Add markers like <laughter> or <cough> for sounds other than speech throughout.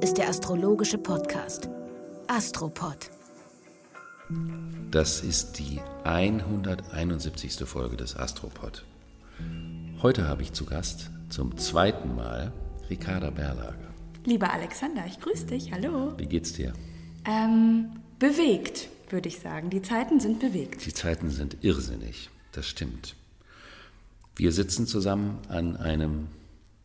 Ist der astrologische Podcast Astropod. Das ist die 171. Folge des Astropod. Heute habe ich zu Gast zum zweiten Mal Ricarda Berlage. Lieber Alexander, ich grüße dich. Hallo. Wie geht's dir? Ähm, bewegt, würde ich sagen. Die Zeiten sind bewegt. Die Zeiten sind irrsinnig. Das stimmt. Wir sitzen zusammen an einem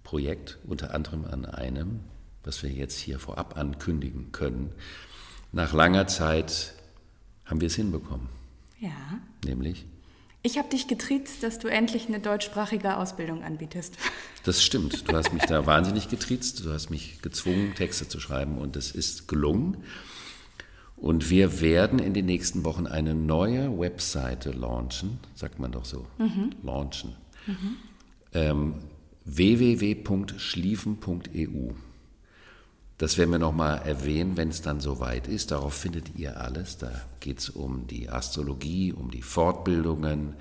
Projekt, unter anderem an einem, was wir jetzt hier vorab ankündigen können. Nach langer Zeit haben wir es hinbekommen. Ja. Nämlich? Ich habe dich getriezt, dass du endlich eine deutschsprachige Ausbildung anbietest. <laughs> Das stimmt. Du hast mich da wahnsinnig getriezt. Du hast mich gezwungen, Texte zu schreiben und es ist gelungen. Und wir werden in den nächsten Wochen eine neue Webseite launchen, sagt man doch so, mhm. launchen. Mhm. Ähm, www.schliefen.eu. Das werden wir nochmal erwähnen, wenn es dann soweit ist. Darauf findet ihr alles. Da geht es um die Astrologie, um die Fortbildungen,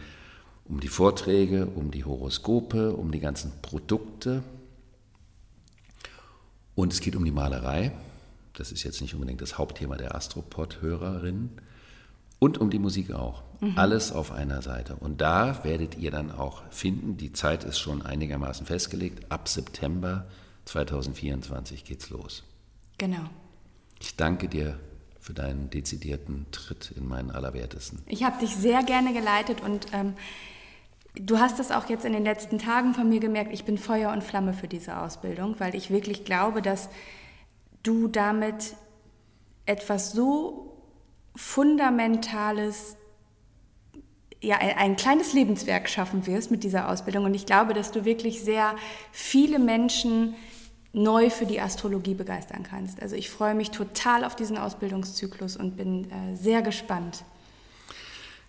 um die Vorträge, um die Horoskope, um die ganzen Produkte. Und es geht um die Malerei. Das ist jetzt nicht unbedingt das Hauptthema der Astropod-Hörerinnen. Und um die Musik auch. Mhm. Alles auf einer Seite. Und da werdet ihr dann auch finden, die Zeit ist schon einigermaßen festgelegt, ab September 2024 geht's los. Genau. Ich danke dir für deinen dezidierten Tritt in meinen Allerwertesten. Ich habe dich sehr gerne geleitet und ähm, du hast das auch jetzt in den letzten Tagen von mir gemerkt. Ich bin Feuer und Flamme für diese Ausbildung, weil ich wirklich glaube, dass du damit etwas so fundamentales, ja, ein, ein, kleines Lebenswerk schaffen wirst mit dieser Ausbildung. Und ich glaube, dass du wirklich sehr viele Menschen neu für die Astrologie begeistern kannst. Also ich freue mich total auf diesen Ausbildungszyklus und bin äh, sehr gespannt.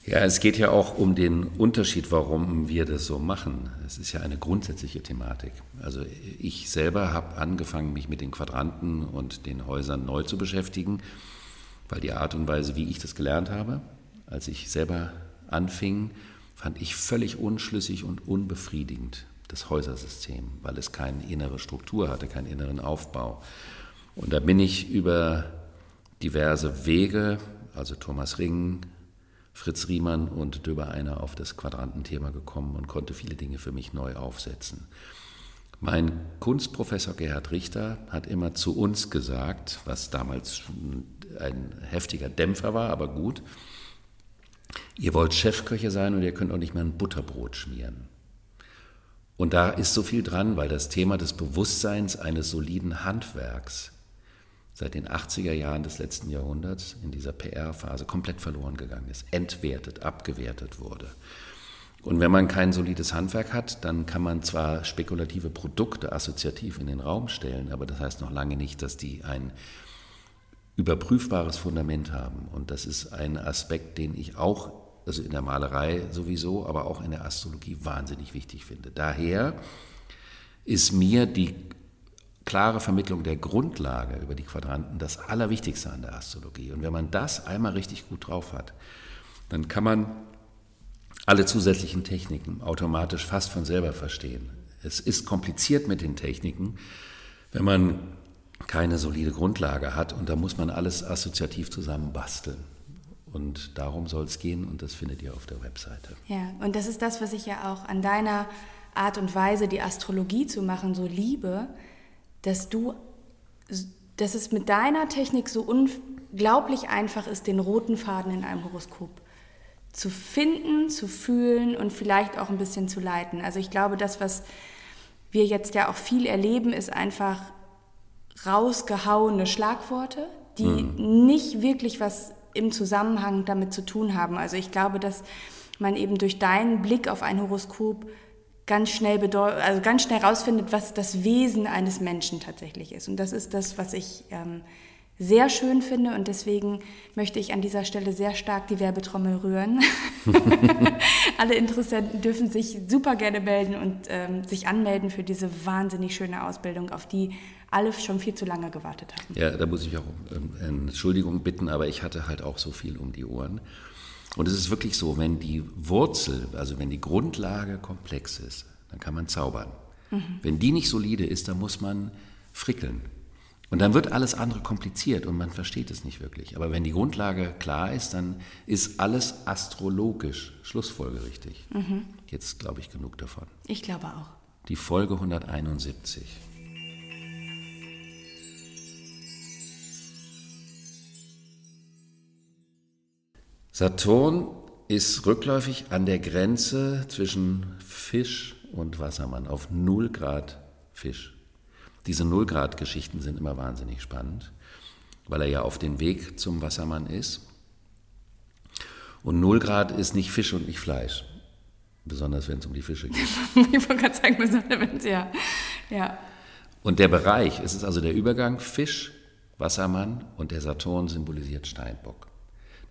Ja, es geht ja auch um den Unterschied, warum wir das so machen. Es ist ja eine grundsätzliche Thematik. Also ich selber habe angefangen, mich mit den Quadranten und den Häusern neu zu beschäftigen weil die Art und Weise, wie ich das gelernt habe, als ich selber anfing, fand ich völlig unschlüssig und unbefriedigend, das Häusersystem, weil es keine innere Struktur hatte, keinen inneren Aufbau. Und da bin ich über diverse Wege, also Thomas Ring, Fritz Riemann und Döber Einer auf das Quadrantenthema gekommen und konnte viele Dinge für mich neu aufsetzen. Mein Kunstprofessor Gerhard Richter hat immer zu uns gesagt, was damals ein heftiger Dämpfer war, aber gut, ihr wollt Chefköche sein und ihr könnt auch nicht mehr ein Butterbrot schmieren. Und da ist so viel dran, weil das Thema des Bewusstseins eines soliden Handwerks seit den 80er Jahren des letzten Jahrhunderts in dieser PR-Phase komplett verloren gegangen ist, entwertet, abgewertet wurde. Und wenn man kein solides Handwerk hat, dann kann man zwar spekulative Produkte assoziativ in den Raum stellen, aber das heißt noch lange nicht, dass die ein überprüfbares Fundament haben. Und das ist ein Aspekt, den ich auch, also in der Malerei sowieso, aber auch in der Astrologie wahnsinnig wichtig finde. Daher ist mir die klare Vermittlung der Grundlage über die Quadranten das Allerwichtigste an der Astrologie. Und wenn man das einmal richtig gut drauf hat, dann kann man alle zusätzlichen Techniken automatisch fast von selber verstehen. Es ist kompliziert mit den Techniken, wenn man keine solide Grundlage hat und da muss man alles assoziativ zusammen basteln. Und darum soll es gehen und das findet ihr auf der Webseite. Ja, und das ist das, was ich ja auch an deiner Art und Weise, die Astrologie zu machen, so liebe, dass du, dass es mit deiner Technik so unglaublich einfach ist, den roten Faden in einem Horoskop zu finden, zu fühlen und vielleicht auch ein bisschen zu leiten. Also ich glaube, das, was wir jetzt ja auch viel erleben, ist einfach rausgehauene Schlagworte, die mhm. nicht wirklich was im Zusammenhang damit zu tun haben. Also ich glaube, dass man eben durch deinen Blick auf ein Horoskop ganz schnell also ganz schnell rausfindet, was das Wesen eines Menschen tatsächlich ist. Und das ist das, was ich ähm, sehr schön finde und deswegen möchte ich an dieser Stelle sehr stark die Werbetrommel rühren. <laughs> <laughs> Alle Interessenten dürfen sich super gerne melden und ähm, sich anmelden für diese wahnsinnig schöne Ausbildung, auf die alle schon viel zu lange gewartet haben. Ja, da muss ich auch ähm, Entschuldigung bitten, aber ich hatte halt auch so viel um die Ohren. Und es ist wirklich so, wenn die Wurzel, also wenn die Grundlage komplex ist, dann kann man zaubern. Mhm. Wenn die nicht solide ist, dann muss man frickeln. Und dann wird alles andere kompliziert und man versteht es nicht wirklich. Aber wenn die Grundlage klar ist, dann ist alles astrologisch schlussfolgerichtig. Mhm. Jetzt glaube ich genug davon. Ich glaube auch. Die Folge 171. Saturn ist rückläufig an der Grenze zwischen Fisch und Wassermann auf 0 Grad Fisch. Diese 0 Grad Geschichten sind immer wahnsinnig spannend, weil er ja auf dem Weg zum Wassermann ist. Und 0 Grad ist nicht Fisch und nicht Fleisch, besonders wenn es um die Fische geht. <laughs> ich wollte gerade sagen, besonders wenn es ja. ja. Und der Bereich, es ist also der Übergang Fisch, Wassermann und der Saturn symbolisiert Steinbock.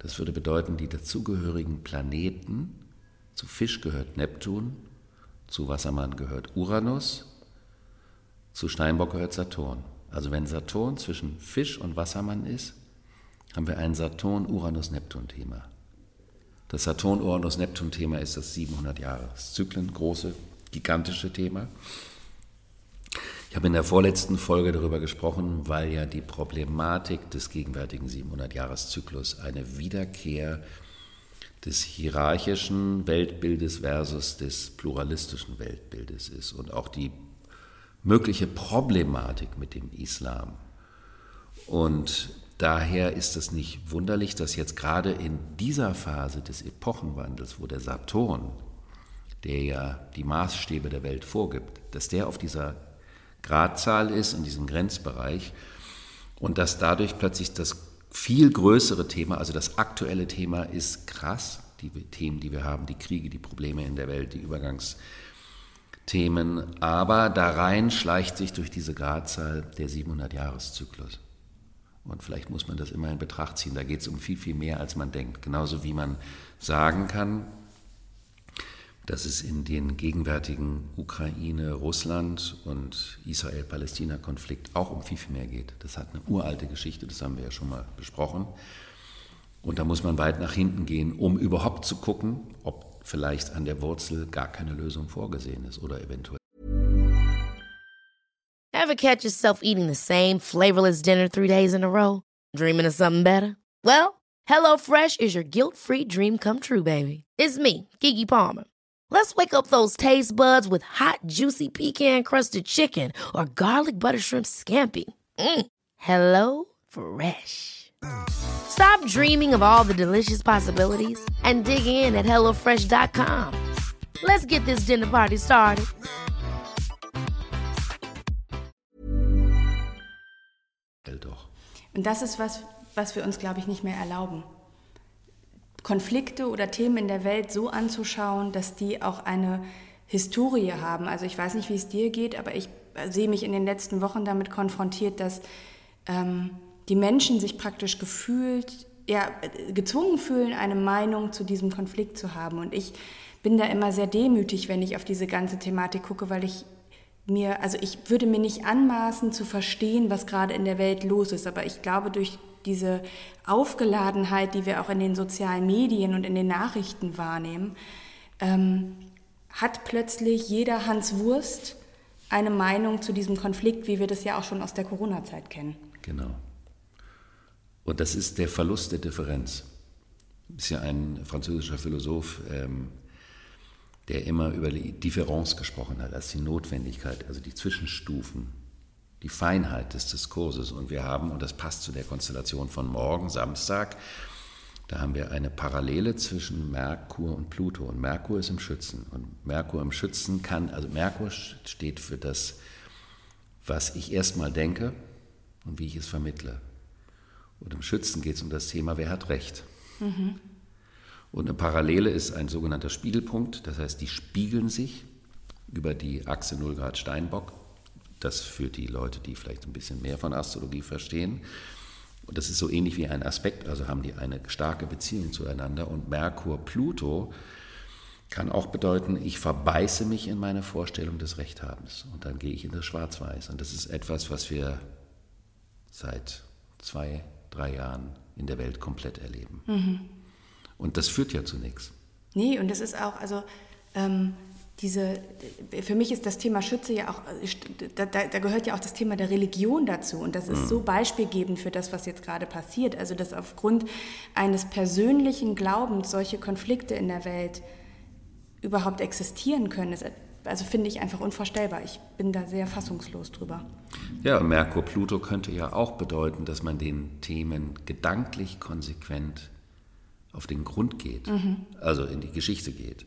Das würde bedeuten, die dazugehörigen Planeten, zu Fisch gehört Neptun, zu Wassermann gehört Uranus, zu Steinbock gehört Saturn. Also wenn Saturn zwischen Fisch und Wassermann ist, haben wir ein Saturn-Uranus-Neptun-Thema. Das Saturn-Uranus-Neptun-Thema ist das 700-Jahres-Zyklen, große, gigantische Thema. Ich habe in der vorletzten Folge darüber gesprochen, weil ja die Problematik des gegenwärtigen 700-Jahres-Zyklus eine Wiederkehr des hierarchischen Weltbildes versus des pluralistischen Weltbildes ist und auch die mögliche Problematik mit dem Islam. Und daher ist es nicht wunderlich, dass jetzt gerade in dieser Phase des Epochenwandels, wo der Saturn, der ja die Maßstäbe der Welt vorgibt, dass der auf dieser Gradzahl ist, in diesem Grenzbereich, und dass dadurch plötzlich das viel größere Thema, also das aktuelle Thema ist krass, die Themen, die wir haben, die Kriege, die Probleme in der Welt, die Übergangsthemen, aber da rein schleicht sich durch diese Gradzahl der 700-Jahres-Zyklus. Und vielleicht muss man das immer in Betracht ziehen. Da geht es um viel, viel mehr, als man denkt. Genauso wie man sagen kann, dass es in den gegenwärtigen Ukraine, Russland und Israel-Palästina-Konflikt auch um viel, viel mehr geht. Das hat eine uralte Geschichte, das haben wir ja schon mal besprochen. Und da muss man weit nach hinten gehen, um überhaupt zu gucken, ob vielleicht an der Wurzel gar keine Lösung vorgesehen ist oder eventuell. Ever catch yourself eating the same flavorless dinner three days in a row? Dreaming of something better? Well, HelloFresh is your guilt-free dream come true, baby. It's me, Kiki Palmer. Let's wake up those taste buds with hot, juicy pecan crusted chicken or garlic butter shrimp scampi. Mm. Hello Fresh. Stop dreaming of all the delicious possibilities and dig in at HelloFresh.com. Let's get this dinner party started. Und das ist was, was wir uns, glaube ich, nicht mehr erlauben. Konflikte oder Themen in der Welt so anzuschauen, dass die auch eine Historie haben. Also ich weiß nicht, wie es dir geht, aber ich sehe mich in den letzten Wochen damit konfrontiert, dass ähm, die Menschen sich praktisch gefühlt, ja, gezwungen fühlen, eine Meinung zu diesem Konflikt zu haben. Und ich bin da immer sehr demütig, wenn ich auf diese ganze Thematik gucke, weil ich mir, also ich würde mir nicht anmaßen zu verstehen, was gerade in der Welt los ist, aber ich glaube, durch diese Aufgeladenheit, die wir auch in den sozialen Medien und in den Nachrichten wahrnehmen, ähm, hat plötzlich jeder Hans Wurst eine Meinung zu diesem Konflikt, wie wir das ja auch schon aus der Corona-Zeit kennen. Genau. Und das ist der Verlust der Differenz. Ist ja ein französischer Philosoph, ähm, der immer über die Differenz gesprochen hat, als die Notwendigkeit, also die Zwischenstufen die Feinheit des Diskurses. Und wir haben, und das passt zu der Konstellation von morgen, Samstag, da haben wir eine Parallele zwischen Merkur und Pluto. Und Merkur ist im Schützen. Und Merkur im Schützen kann, also Merkur steht für das, was ich erstmal denke und wie ich es vermittle. Und im Schützen geht es um das Thema, wer hat Recht. Mhm. Und eine Parallele ist ein sogenannter Spiegelpunkt, das heißt, die spiegeln sich über die Achse 0 Grad Steinbock das für die Leute, die vielleicht ein bisschen mehr von Astrologie verstehen. Und das ist so ähnlich wie ein Aspekt, also haben die eine starke Beziehung zueinander. Und Merkur-Pluto kann auch bedeuten, ich verbeiße mich in meine Vorstellung des Rechthabens und dann gehe ich in das Schwarz-Weiß. Und das ist etwas, was wir seit zwei, drei Jahren in der Welt komplett erleben. Mhm. Und das führt ja zu nichts. Nee, und das ist auch, also ähm, diese, für mich ist das Thema Schütze ja auch, da, da, gehört ja auch das Thema der Religion dazu. Und das ist so mhm. beispielgebend für das, was jetzt gerade passiert. Also, dass aufgrund eines persönlichen Glaubens solche Konflikte in der Welt überhaupt existieren können, ist, also finde ich einfach unvorstellbar. Ich bin da sehr fassungslos drüber. Ja, Merkur Pluto könnte ja auch bedeuten, dass man den Themen gedanklich konsequent auf den Grund geht, mhm. also in die Geschichte geht.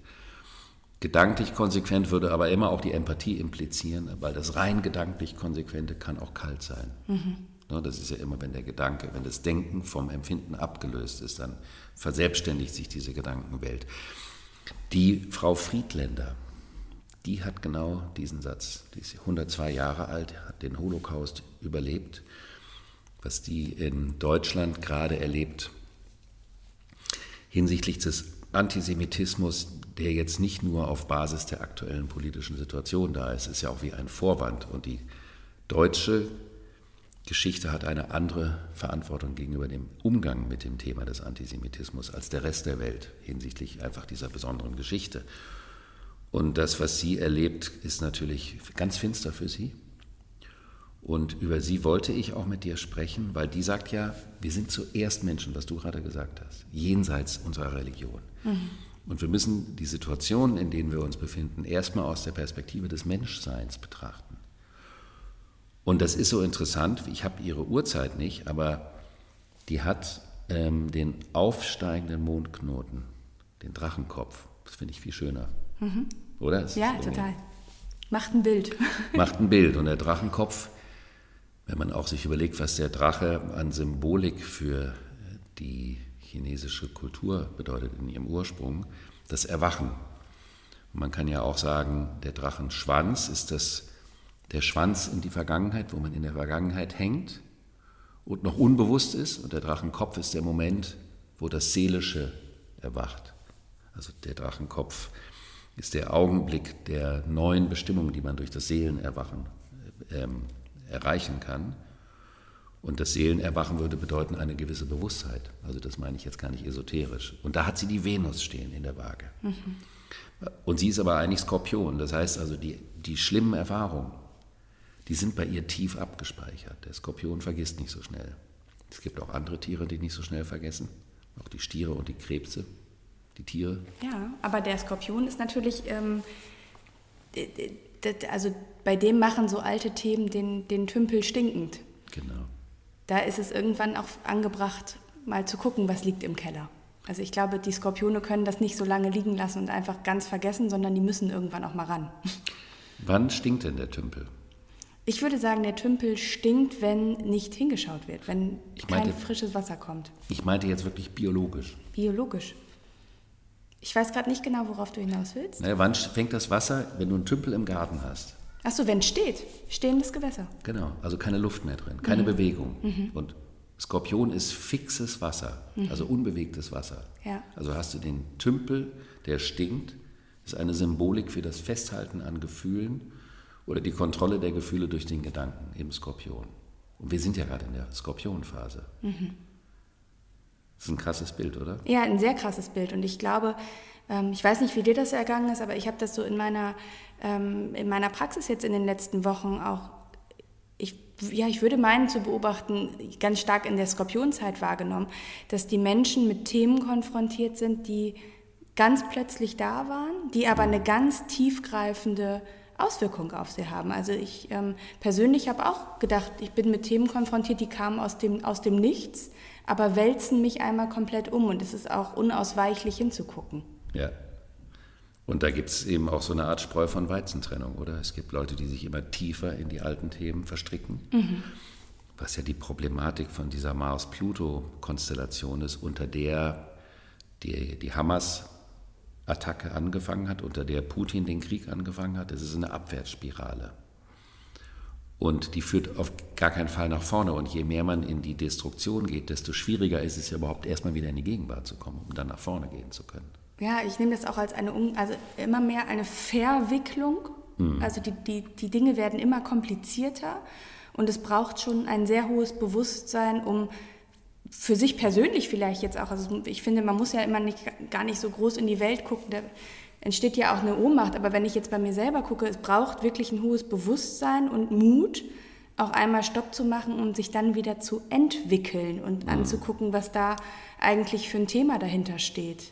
Gedanklich konsequent würde aber immer auch die Empathie implizieren, weil das rein gedanklich Konsequente kann auch kalt sein. Mhm. Das ist ja immer, wenn der Gedanke, wenn das Denken vom Empfinden abgelöst ist, dann verselbstständigt sich diese Gedankenwelt. Die Frau Friedländer, die hat genau diesen Satz, die ist 102 Jahre alt, hat den Holocaust überlebt, was die in Deutschland gerade erlebt hinsichtlich des Antisemitismus, der jetzt nicht nur auf Basis der aktuellen politischen Situation da ist, ist ja auch wie ein Vorwand. Und die deutsche Geschichte hat eine andere Verantwortung gegenüber dem Umgang mit dem Thema des Antisemitismus als der Rest der Welt hinsichtlich einfach dieser besonderen Geschichte. Und das, was sie erlebt, ist natürlich ganz finster für sie. Und über sie wollte ich auch mit dir sprechen, weil die sagt ja, wir sind zuerst Menschen, was du gerade gesagt hast, jenseits unserer Religion. Mhm. Und wir müssen die Situationen, in denen wir uns befinden, erstmal aus der Perspektive des Menschseins betrachten. Und das ist so interessant, ich habe ihre Uhrzeit nicht, aber die hat ähm, den aufsteigenden Mondknoten, den Drachenkopf. Das finde ich viel schöner. Mhm. Oder? Das ja, total. Macht ein Bild. <laughs> Macht ein Bild. Und der Drachenkopf, wenn man auch sich überlegt, was der Drache an Symbolik für die chinesische Kultur bedeutet in ihrem Ursprung, das Erwachen. Man kann ja auch sagen, der Drachenschwanz ist das, der Schwanz in die Vergangenheit, wo man in der Vergangenheit hängt und noch unbewusst ist. Und der Drachenkopf ist der Moment, wo das Seelische erwacht. Also der Drachenkopf ist der Augenblick der neuen Bestimmung, die man durch das Seelenerwachen ähm, erreichen kann. Und das Seelenerwachen würde bedeuten eine gewisse Bewusstheit. Also das meine ich jetzt gar nicht esoterisch. Und da hat sie die Venus stehen in der Waage. Mhm. Und sie ist aber eigentlich Skorpion. Das heißt also, die, die schlimmen Erfahrungen, die sind bei ihr tief abgespeichert. Der Skorpion vergisst nicht so schnell. Es gibt auch andere Tiere, die nicht so schnell vergessen. Auch die Stiere und die Krebse, die Tiere. Ja, aber der Skorpion ist natürlich, ähm, also bei dem machen so alte Themen den, den Tümpel stinkend. Genau da ist es irgendwann auch angebracht, mal zu gucken, was liegt im Keller. Also ich glaube, die Skorpione können das nicht so lange liegen lassen und einfach ganz vergessen, sondern die müssen irgendwann auch mal ran. Wann stinkt denn der Tümpel? Ich würde sagen, der Tümpel stinkt, wenn nicht hingeschaut wird, wenn meinte, kein frisches Wasser kommt. Ich meinte jetzt wirklich biologisch. Biologisch. Ich weiß gerade nicht genau, worauf du hinaus willst. Naja, wann fängt das Wasser, wenn du einen Tümpel im Garten hast? Achso, wenn es steht, stehendes Gewässer. Genau, also keine Luft mehr drin, keine mhm. Bewegung. Mhm. Und Skorpion ist fixes Wasser, mhm. also unbewegtes Wasser. Ja. Also hast du den Tümpel, der stinkt, ist eine Symbolik für das Festhalten an Gefühlen oder die Kontrolle der Gefühle durch den Gedanken im Skorpion. Und wir sind ja gerade in der Skorpionphase. Mhm. Das ist ein krasses Bild, oder? Ja, ein sehr krasses Bild. Und ich glaube, ich weiß nicht, wie dir das ergangen ist, aber ich habe das so in meiner, ähm, in meiner Praxis jetzt in den letzten Wochen auch, ich, ja, ich würde meinen zu beobachten, ganz stark in der Skorpionzeit wahrgenommen, dass die Menschen mit Themen konfrontiert sind, die ganz plötzlich da waren, die aber eine ganz tiefgreifende Auswirkung auf sie haben. Also ich ähm, persönlich habe auch gedacht, ich bin mit Themen konfrontiert, die kamen aus dem, aus dem Nichts, aber wälzen mich einmal komplett um und es ist auch unausweichlich hinzugucken. Ja. Und da gibt es eben auch so eine Art Spreu von Weizentrennung, oder? Es gibt Leute, die sich immer tiefer in die alten Themen verstricken, mhm. was ja die Problematik von dieser Mars-Pluto-Konstellation ist, unter der die, die Hamas-Attacke angefangen hat, unter der Putin den Krieg angefangen hat. Das ist eine Abwärtsspirale. Und die führt auf gar keinen Fall nach vorne. Und je mehr man in die Destruktion geht, desto schwieriger ist es ja überhaupt erstmal wieder in die Gegenwart zu kommen, um dann nach vorne gehen zu können ja, ich nehme das auch als eine, also immer mehr eine Verwicklung. Mhm. Also die, die, die Dinge werden immer komplizierter und es braucht schon ein sehr hohes Bewusstsein, um für sich persönlich vielleicht jetzt auch, also ich finde, man muss ja immer nicht, gar nicht so groß in die Welt gucken. Der, entsteht ja auch eine Ohnmacht. Aber wenn ich jetzt bei mir selber gucke, es braucht wirklich ein hohes Bewusstsein und Mut, auch einmal Stopp zu machen, um sich dann wieder zu entwickeln und mhm. anzugucken, was da eigentlich für ein Thema dahinter steht.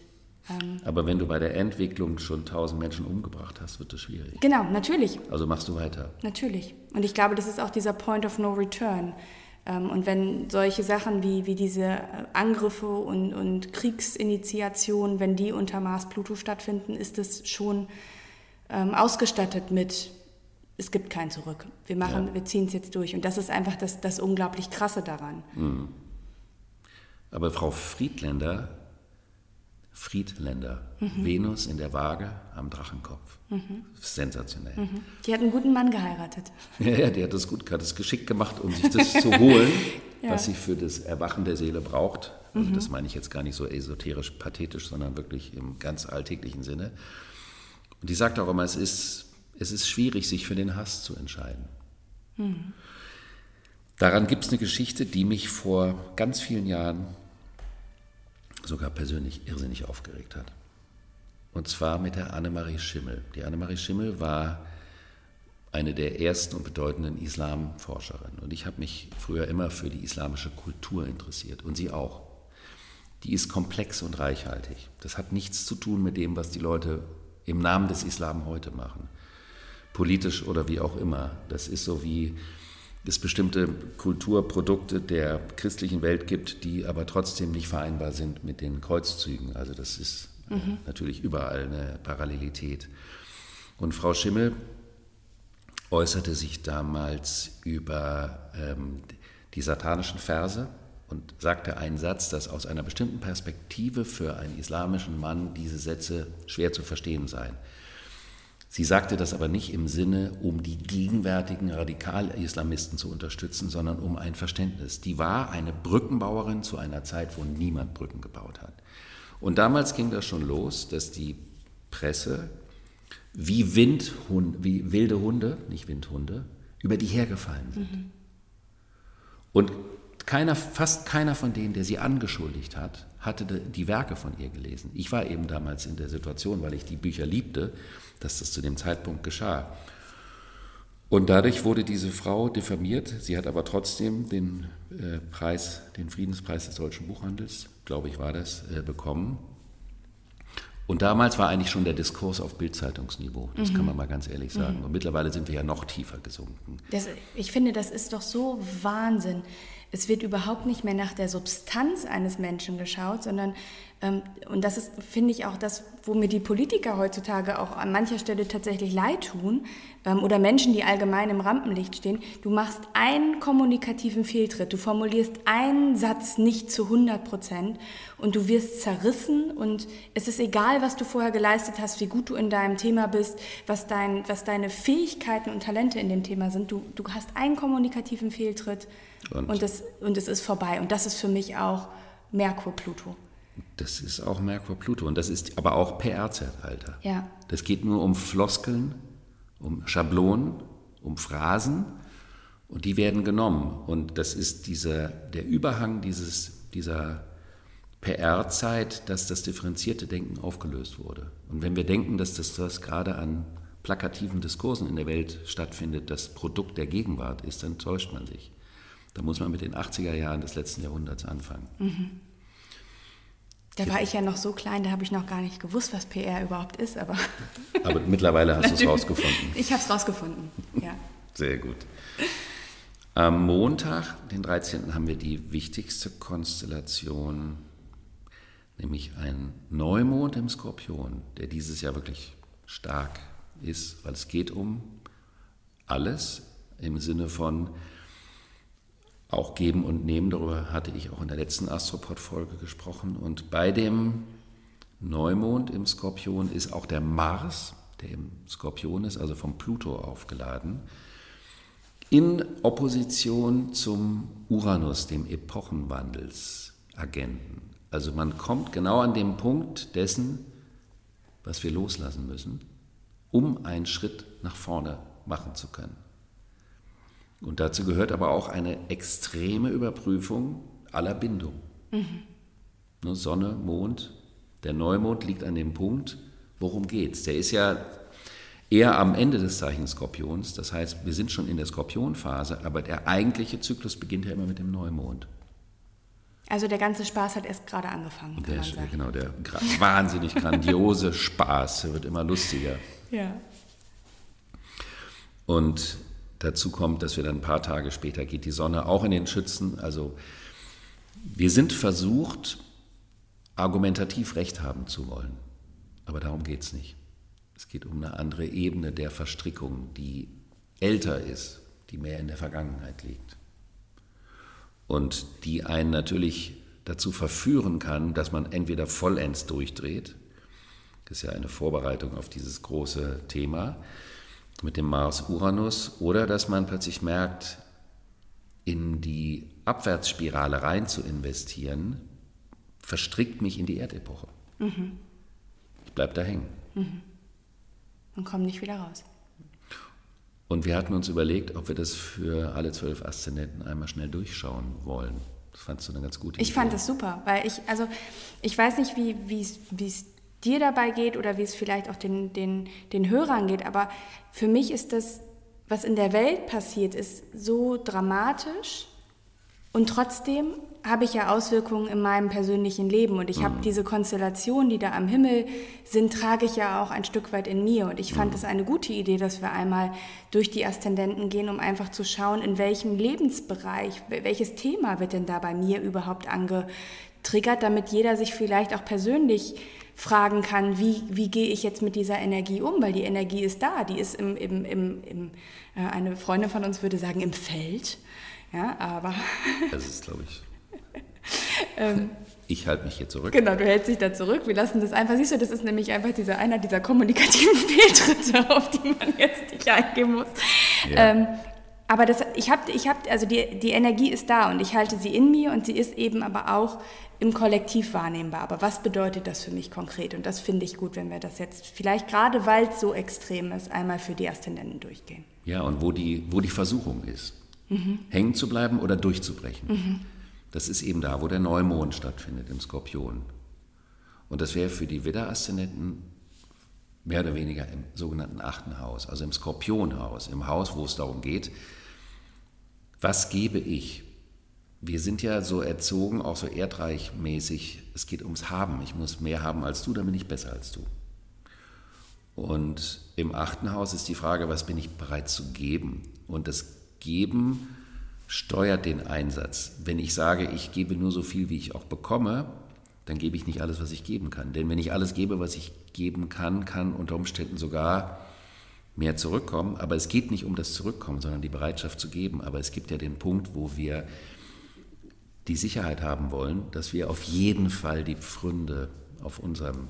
Ähm Aber wenn du bei der Entwicklung schon tausend Menschen umgebracht hast, wird das schwierig. Genau, natürlich. Also machst du weiter. Natürlich. Und ich glaube, das ist auch dieser Point of No Return. Ähm, und wenn solche Sachen wie, wie diese äh, Angriffe und, und Kriegsinitiationen, wenn die unter Mars Pluto stattfinden, ist es schon ähm, ausgestattet mit, es gibt kein Zurück. Wir, machen, ja. wir ziehen es jetzt durch. Und das ist einfach das, das unglaublich Krasse daran. Mhm. Aber Frau Friedländer Friedländer. Mhm. Venus in der Waage am Drachenkopf. Mhm. Sensationell. Mhm. Die hat einen guten Mann geheiratet. <laughs> Ja, ja, die hat das gut, hat es geschickt gemacht, um sich das zu holen, <laughs> ja. was sie für das Erwachen der Seele braucht. Also mhm. das meine ich jetzt gar nicht so esoterisch, pathetisch, sondern wirklich im ganz alltäglichen Sinne. Und die sagt auch immer, es ist, es ist schwierig, sich für den Hass zu entscheiden. Mhm. Daran gibt es eine Geschichte, die mich vor ganz vielen Jahren sogar persönlich irrsinnig aufgeregt hat. Und zwar mit der Annemarie Schimmel. Die Annemarie Schimmel war eine der ersten und bedeutenden Islamforscherinnen. Und ich habe mich früher immer für die islamische Kultur interessiert und sie auch. Die ist komplex und reichhaltig. Das hat nichts zu tun mit dem, was die Leute im Namen des Islam heute machen. Politisch oder wie auch immer. Das ist so wie es bestimmte Kulturprodukte der christlichen Welt gibt, die aber trotzdem nicht vereinbar sind mit den Kreuzzügen. Also das ist äh, mhm. natürlich überall eine Parallelität. Und Frau Schimmel äußerte sich damals über ähm, die satanischen Verse und sagte einen Satz, dass aus einer bestimmten Perspektive für einen islamischen Mann diese Sätze schwer zu verstehen seien. Sie sagte das aber nicht im Sinne, um die gegenwärtigen Radikal-Islamisten zu unterstützen, sondern um ein Verständnis. Die war eine Brückenbauerin zu einer Zeit, wo niemand Brücken gebaut hat. Und damals ging das schon los, dass die Presse wie, Windhund, wie wilde Hunde, nicht Windhunde, über die hergefallen sind. Mhm. Und keiner, fast keiner von denen, der sie angeschuldigt hat, hatte die Werke von ihr gelesen. Ich war eben damals in der Situation, weil ich die Bücher liebte, dass das zu dem Zeitpunkt geschah. Und dadurch wurde diese Frau diffamiert. Sie hat aber trotzdem den äh, Preis, den Friedenspreis des deutschen Buchhandels, glaube ich, war das, äh, bekommen. Und damals war eigentlich schon der Diskurs auf Bildzeitungsniveau, das mhm. kann man mal ganz ehrlich sagen. Mhm. Und mittlerweile sind wir ja noch tiefer gesunken. Das, ich finde, das ist doch so Wahnsinn. Es wird überhaupt nicht mehr nach der Substanz eines Menschen geschaut, sondern, ähm, und das ist, finde ich, auch das, wo mir die Politiker heutzutage auch an mancher Stelle tatsächlich leid tun, ähm, oder Menschen, die allgemein im Rampenlicht stehen. Du machst einen kommunikativen Fehltritt, du formulierst einen Satz nicht zu 100 Prozent und du wirst zerrissen und es ist egal, was du vorher geleistet hast, wie gut du in deinem Thema bist, was, dein, was deine Fähigkeiten und Talente in dem Thema sind. Du, du hast einen kommunikativen Fehltritt und, und, das, und es ist vorbei. Und das ist für mich auch Merkur-Pluto. Das ist auch Merkur-Pluto und das ist aber auch PR-Zeitalter. Ja. Das geht nur um Floskeln, um Schablonen, um Phrasen und die werden genommen. Und das ist dieser, der Überhang dieses, dieser PR-Zeit, dass das differenzierte Denken aufgelöst wurde. Und wenn wir denken, dass das, das gerade an plakativen Diskursen in der Welt stattfindet, das Produkt der Gegenwart ist, dann täuscht man sich. Da muss man mit den 80er Jahren des letzten Jahrhunderts anfangen. Mhm. Da war ich ja noch so klein, da habe ich noch gar nicht gewusst, was PR überhaupt ist. Aber, <laughs> aber mittlerweile hast du es <laughs> rausgefunden. Ich habe es rausgefunden, ja. Sehr gut. Am Montag, den 13., haben wir die wichtigste Konstellation, nämlich ein Neumond im Skorpion, der dieses Jahr wirklich stark ist, weil es geht um alles im Sinne von, auch geben und nehmen. Darüber hatte ich auch in der letzten Astropod-Folge gesprochen. Und bei dem Neumond im Skorpion ist auch der Mars, der im Skorpion ist, also vom Pluto aufgeladen, in Opposition zum Uranus, dem Epochenwandelsagenten. Also man kommt genau an dem Punkt dessen, was wir loslassen müssen, um einen Schritt nach vorne machen zu können. Und dazu gehört aber auch eine extreme Überprüfung aller Bindung. Mhm. Sonne, Mond, der Neumond liegt an dem Punkt, worum geht's? Der ist ja eher am Ende des Zeichens Skorpions. Das heißt, wir sind schon in der Skorpionphase, aber der eigentliche Zyklus beginnt ja immer mit dem Neumond. Also der ganze Spaß hat erst gerade angefangen. Der, genau, der wahnsinnig grandiose Spaß wird immer lustiger. Ja. Und dazu kommt, dass wir dann ein paar Tage später geht die Sonne auch in den Schützen. Also wir sind versucht, argumentativ recht haben zu wollen. Aber darum geht es nicht. Es geht um eine andere Ebene der Verstrickung, die älter ist, die mehr in der Vergangenheit liegt. Und die einen natürlich dazu verführen kann, dass man entweder vollends durchdreht, das ist ja eine Vorbereitung auf dieses große Thema mit dem Mars-Uranus, oder dass man plötzlich merkt, in die Abwärtsspirale rein zu investieren, verstrickt mich in die Erdepoche. Mhm. Ich bleibe da hängen. Mhm. Und komme nicht wieder raus. Und wir hatten uns überlegt, ob wir das für alle zwölf Aszendenten einmal schnell durchschauen wollen. Das fandst du eine ganz gute Idee. Ich fand das super, weil ich, also ich weiß nicht, wie es dir dabei geht oder wie es vielleicht auch den, den, den Hörern geht, aber für mich ist das, was in der Welt passiert, ist so dramatisch und trotzdem habe ich ja Auswirkungen in meinem persönlichen Leben und ich mhm. habe diese Konstellationen, die da am Himmel sind, trage ich ja auch ein Stück weit in mir und ich fand es mhm. eine gute Idee, dass wir einmal durch die Aszendenten gehen, um einfach zu schauen, in welchem Lebensbereich, welches Thema wird denn da bei mir überhaupt angetriggert, damit jeder sich vielleicht auch persönlich fragen kann, wie, wie gehe ich jetzt mit dieser Energie um, weil die Energie ist da, die ist im, im, im, im äh, eine Freundin von uns würde sagen, im Feld. Ja, aber. <laughs> Das ist, glaube ich. ähm, ich halte mich hier zurück. Genau, du hältst dich da zurück. Wir lassen das einfach. Siehst du, das ist nämlich einfach dieser einer dieser kommunikativen <laughs> Fehltritte, auf die man jetzt nicht eingehen muss. Ja. Ähm, aber das, ich habe, ich hab, also die, die Energie ist da und ich halte sie in mir und sie ist eben aber auch im Kollektiv wahrnehmbar. Aber was bedeutet das für mich konkret? Und das finde ich gut, wenn wir das jetzt vielleicht gerade, weil es so extrem ist, einmal für die Aszendenten durchgehen. Ja, und wo die, wo die Versuchung ist mhm. hängen zu bleiben oder durchzubrechen. Mhm. Das ist eben da, wo der Neumond stattfindet, im Skorpion. Und das wäre für die Widder-Aszendenten mehr oder weniger im sogenannten achten Haus, also im Skorpionhaus, im Haus, wo es darum geht, was gebe ich? Wir sind ja so erzogen, auch so erdreichmäßig, es geht ums Haben. Ich muss mehr haben als du, dann bin ich besser als du. Und im achten Haus ist die Frage, was bin ich bereit zu geben? Und das Geben steuert den Einsatz. Wenn ich sage, ich gebe nur so viel, wie ich auch bekomme, dann gebe ich nicht alles, was ich geben kann. Denn wenn ich alles gebe, was ich geben kann, kann unter Umständen sogar mehr zurückkommen. Aber es geht nicht um das Zurückkommen, sondern die Bereitschaft zu geben. Aber es gibt ja den Punkt, wo wir die Sicherheit haben wollen, dass wir auf jeden Fall die Pfründe auf unserem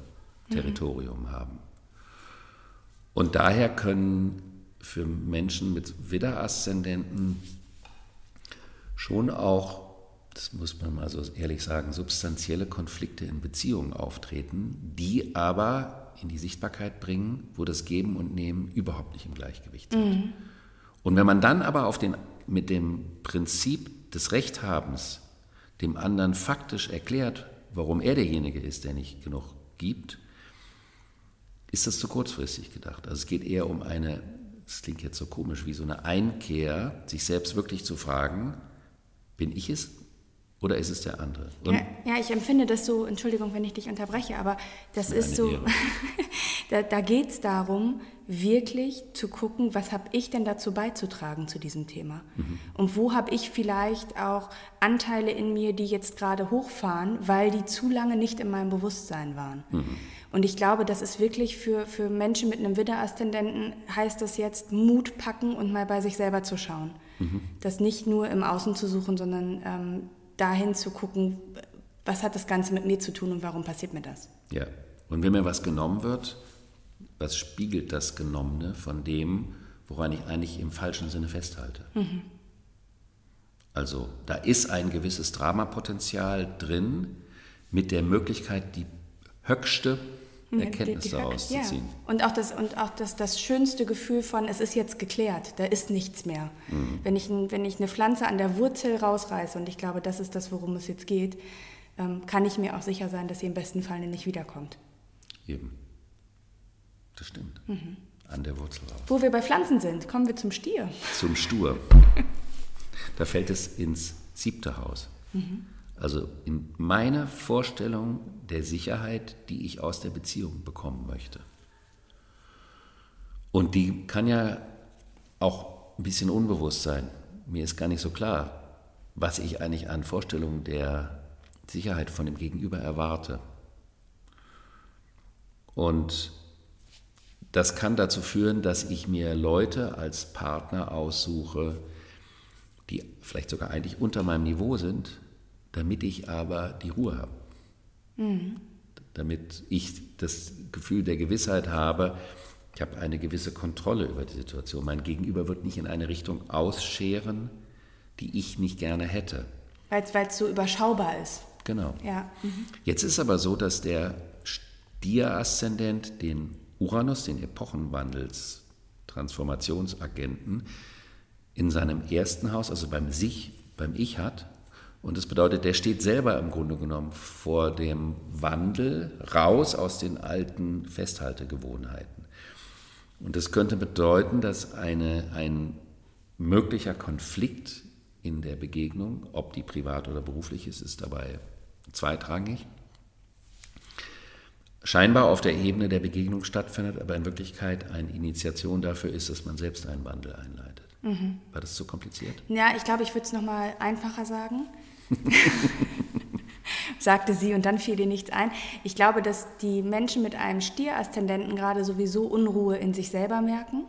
mhm. Territorium haben. Und daher können für Menschen mit Widder-Aszendenten schon auch, das muss man mal so ehrlich sagen, substanzielle Konflikte in Beziehungen auftreten, die aber in die Sichtbarkeit bringen, wo das Geben und Nehmen überhaupt nicht im Gleichgewicht sind. Mhm. Und wenn man dann aber auf den, mit dem Prinzip des Rechthabens dem anderen faktisch erklärt, warum er derjenige ist, der nicht genug gibt, ist das zu kurzfristig gedacht. Also es geht eher um eine das klingt jetzt so komisch, wie so eine Einkehr, sich selbst wirklich zu fragen, bin ich es oder ist es der andere? Ja, ja, ich empfinde das so, Entschuldigung, wenn ich dich unterbreche, aber das ist so, <laughs> da, da geht es darum, wirklich zu gucken, was habe ich denn dazu beizutragen zu diesem Thema? Mhm. Und wo habe ich vielleicht auch Anteile in mir, die jetzt gerade hochfahren, weil die zu lange nicht in meinem Bewusstsein waren? Mhm. Und ich glaube, das ist wirklich für, für Menschen mit einem Widder-Aszendenten, heißt das jetzt Mut packen und mal bei sich selber zu schauen. Mhm. Das nicht nur im Außen zu suchen, sondern ähm, dahin zu gucken, was hat das Ganze mit mir zu tun und warum passiert mir das? Ja, und wenn mir was genommen wird, was spiegelt das Genommene von dem, woran ich eigentlich im falschen Sinne festhalte? Mhm. Also da ist ein gewisses Dramapotenzial drin mit der Möglichkeit, die höchste Erkenntnisse die, die auszuziehen. Ja. Und auch, das, und auch das, das schönste Gefühl von, es ist jetzt geklärt, da ist nichts mehr. Mhm. Wenn, ich, wenn ich eine Pflanze an der Wurzel rausreiße, und ich glaube, das ist das, worum es jetzt geht, ähm, kann ich mir auch sicher sein, dass sie im besten Fall nicht wiederkommt. Eben. Das stimmt. An der Wurzel raus. Wo wir bei Pflanzen sind, kommen wir zum Stier. Zum Stur. <laughs> Da fällt es ins siebte Haus. Also in meine Vorstellung der Sicherheit, die ich aus der Beziehung bekommen möchte. Und die kann ja auch ein bisschen unbewusst sein. Mir ist gar nicht so klar, was ich eigentlich an Vorstellungen der Sicherheit von dem Gegenüber erwarte. Und das kann dazu führen, dass ich mir Leute als Partner aussuche, die vielleicht sogar eigentlich unter meinem Niveau sind, damit ich aber die Ruhe habe. Mhm. Damit ich das Gefühl der Gewissheit habe, ich habe eine gewisse Kontrolle über die Situation. Mein Gegenüber wird nicht in eine Richtung ausscheren, die ich nicht gerne hätte. Weil es so überschaubar ist. Genau. Ja. Mhm. Jetzt ist aber so, dass der Stier-Aszendent den Uranus, den Epochenwandels, Transformationsagenten, in seinem ersten Haus, also beim Sich, beim Ich hat. Und das bedeutet, der steht selber im Grunde genommen vor dem Wandel raus aus den alten Festhaltegewohnheiten. Und das könnte bedeuten, dass eine, ein möglicher Konflikt in der Begegnung, ob die privat oder beruflich ist, ist dabei zweitrangig, scheinbar auf der Ebene der Begegnung stattfindet, aber in Wirklichkeit eine Initiation dafür ist, dass man selbst einen Wandel einleitet. Mhm. War das zu kompliziert? Ja, ich glaube, ich würde es nochmal einfacher sagen. <laughs> sagte sie und dann fiel ihr nichts ein. Ich glaube, dass die Menschen mit einem Stieraszendenten gerade sowieso Unruhe in sich selber merken.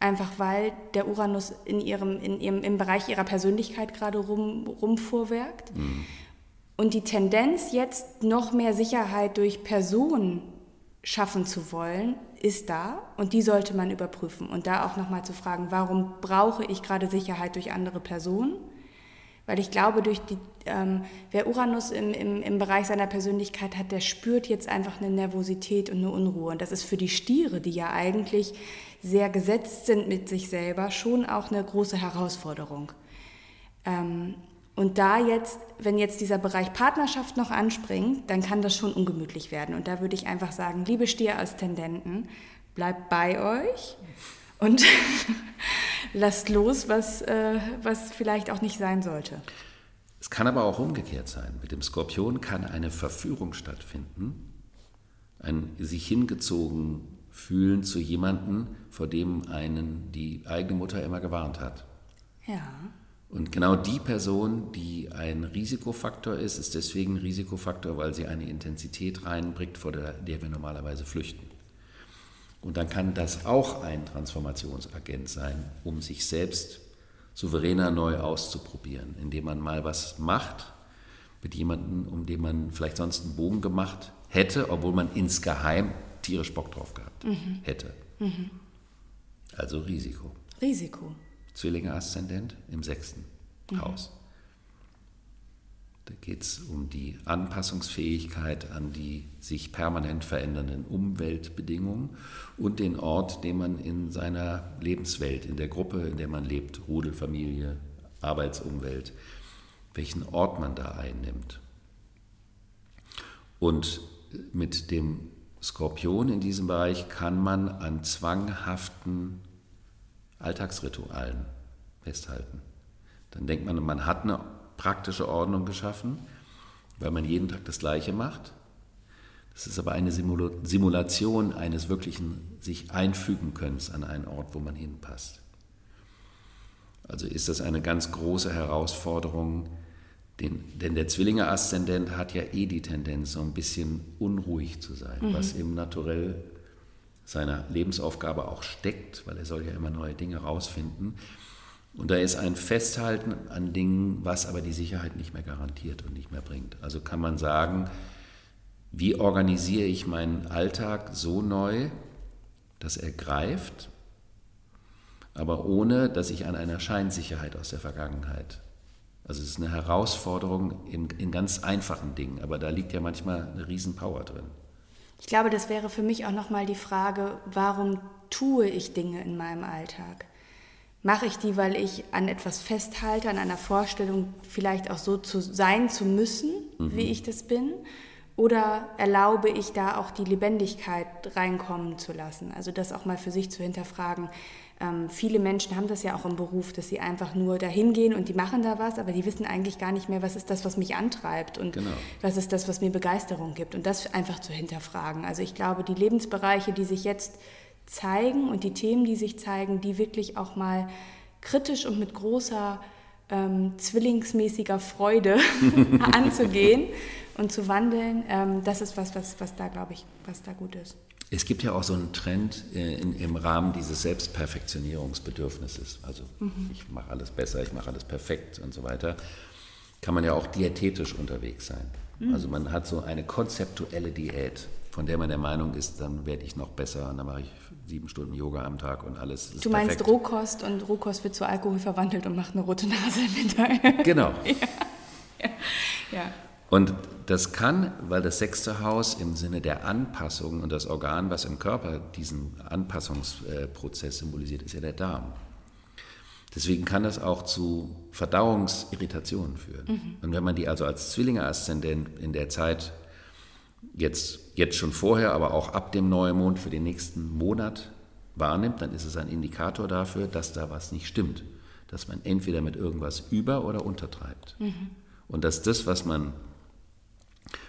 Einfach weil der Uranus in ihrem, in ihrem, im Bereich ihrer Persönlichkeit gerade rum, rumfuhrwerkt. Mhm. Und die Tendenz, jetzt noch mehr Sicherheit durch Personen schaffen zu wollen, ist da und die sollte man überprüfen. Und da auch nochmal zu fragen, warum brauche ich gerade Sicherheit durch andere Personen? Weil ich glaube, durch die, ähm, wer Uranus im, im, im Bereich seiner Persönlichkeit hat, der spürt jetzt einfach eine Nervosität und eine Unruhe. Und das ist für die Stiere, die ja eigentlich sehr gesetzt sind mit sich selber, schon auch eine große Herausforderung. Ähm, und da jetzt, wenn jetzt dieser Bereich Partnerschaft noch anspringt, dann kann das schon ungemütlich werden. Und da würde ich einfach sagen, liebe Stieraszendenten, bleibt bei euch und <laughs> lasst los, was, äh, was vielleicht auch nicht sein sollte. Es kann aber auch umgekehrt sein. Mit dem Skorpion kann eine Verführung stattfinden, ein sich hingezogen fühlen zu jemandem, vor dem einen die eigene Mutter immer gewarnt hat. Ja. Und genau die Person, die ein Risikofaktor ist, ist deswegen ein Risikofaktor, weil sie eine Intensität reinbringt, vor der, der wir normalerweise flüchten. Und dann kann das auch ein Transformationsagent sein, um sich selbst souveräner neu auszuprobieren, indem man mal was macht mit jemandem, um den man vielleicht sonst einen Bogen gemacht hätte, obwohl man insgeheim tierisch Bock drauf gehabt mhm. hätte. Mhm. Also Risiko. Risiko. Zwillinge Aszendent im sechsten mhm. Haus. Da geht es um die Anpassungsfähigkeit an die sich permanent verändernden Umweltbedingungen und den Ort, den man in seiner Lebenswelt, in der Gruppe, in der man lebt, Rudel, Familie, Arbeitsumwelt, welchen Ort man da einnimmt. Und mit dem Skorpion in diesem Bereich kann man an zwanghaften Alltagsritualen festhalten. Dann denkt man, man hat eine praktische Ordnung geschaffen, weil man jeden Tag das Gleiche macht. Das ist aber eine Simulation eines wirklichen sich einfügen Könnens an einen Ort, wo man hinpasst. Also ist das eine ganz große Herausforderung, den, denn der Zwillinge-Aszendent hat ja eh die Tendenz, so ein bisschen unruhig zu sein, mhm. was im Naturell seiner Lebensaufgabe auch steckt, weil er soll ja immer neue Dinge rausfinden. Und da ist ein Festhalten an Dingen, was aber die Sicherheit nicht mehr garantiert und nicht mehr bringt. Also kann man sagen, wie organisiere ich meinen Alltag so neu, dass er greift, aber ohne, dass ich an einer Scheinsicherheit aus der Vergangenheit. Also es ist eine Herausforderung in, in ganz einfachen Dingen, aber da liegt ja manchmal eine Riesenpower drin. Ich glaube, das wäre für mich auch nochmal die Frage, warum tue ich Dinge in meinem Alltag? Mache ich die, weil ich an etwas festhalte, an einer Vorstellung, vielleicht auch so zu sein zu müssen, mhm. wie ich das bin? Oder erlaube ich da auch die Lebendigkeit reinkommen zu lassen? Also das auch mal für sich zu hinterfragen. Ähm, viele Menschen haben das ja auch im Beruf, dass sie einfach nur dahin gehen und die machen da was, aber die wissen eigentlich gar nicht mehr, was ist das, was mich antreibt und genau. was ist das, was mir Begeisterung gibt. Und das einfach zu hinterfragen. Also ich glaube, die Lebensbereiche, die sich jetzt zeigen und die Themen, die sich zeigen, die wirklich auch mal kritisch und mit großer ähm, zwillingsmäßiger Freude <laughs> anzugehen und zu wandeln, ähm, das ist was, was, was da, glaube ich, was da gut ist. Es gibt ja auch so einen Trend äh, in, im Rahmen dieses Selbstperfektionierungsbedürfnisses. Also mhm. ich mache alles besser, ich mache alles perfekt und so weiter. Kann man ja auch diätetisch unterwegs sein. Mhm. Also man hat so eine konzeptuelle Diät, von der man der Meinung ist, dann werde ich noch besser und dann mache ich sieben Stunden Yoga am Tag und alles. Ist du meinst perfekt. Rohkost und Rohkost wird zu Alkohol verwandelt und macht eine rote Nase hinterher. <laughs> Genau. ja. <laughs> ja. ja. Und das kann, weil das sechste Haus im Sinne der Anpassung und das Organ, was im Körper diesen Anpassungsprozess symbolisiert, ist ja der Darm. Deswegen kann das auch zu Verdauungsirritationen führen. Mhm. Und wenn man die also als Zwillinge-Aszendent in der Zeit, jetzt, jetzt schon vorher, aber auch ab dem Neumond für den nächsten Monat wahrnimmt, dann ist es ein Indikator dafür, dass da was nicht stimmt. Dass man entweder mit irgendwas über- oder untertreibt. Mhm. Und dass das, was man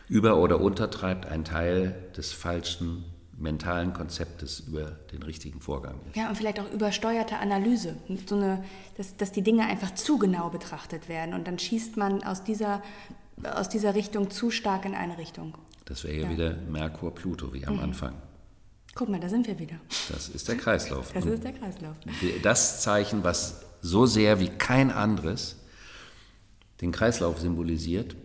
über- oder untertreibt, ein Teil des falschen mentalen Konzeptes über den richtigen Vorgang ist. Ja, und vielleicht auch übersteuerte Analyse, so eine, dass, dass die Dinge einfach zu genau betrachtet werden und dann schießt man aus dieser, aus dieser Richtung zu stark in eine Richtung. Das wäre ja, ja, wieder Merkur-Pluto wie am mhm. Anfang. Guck mal, da sind wir wieder. Das ist der Kreislauf. Das ist der Kreislauf. Das Zeichen, was so sehr wie kein anderes den Kreislauf symbolisiert,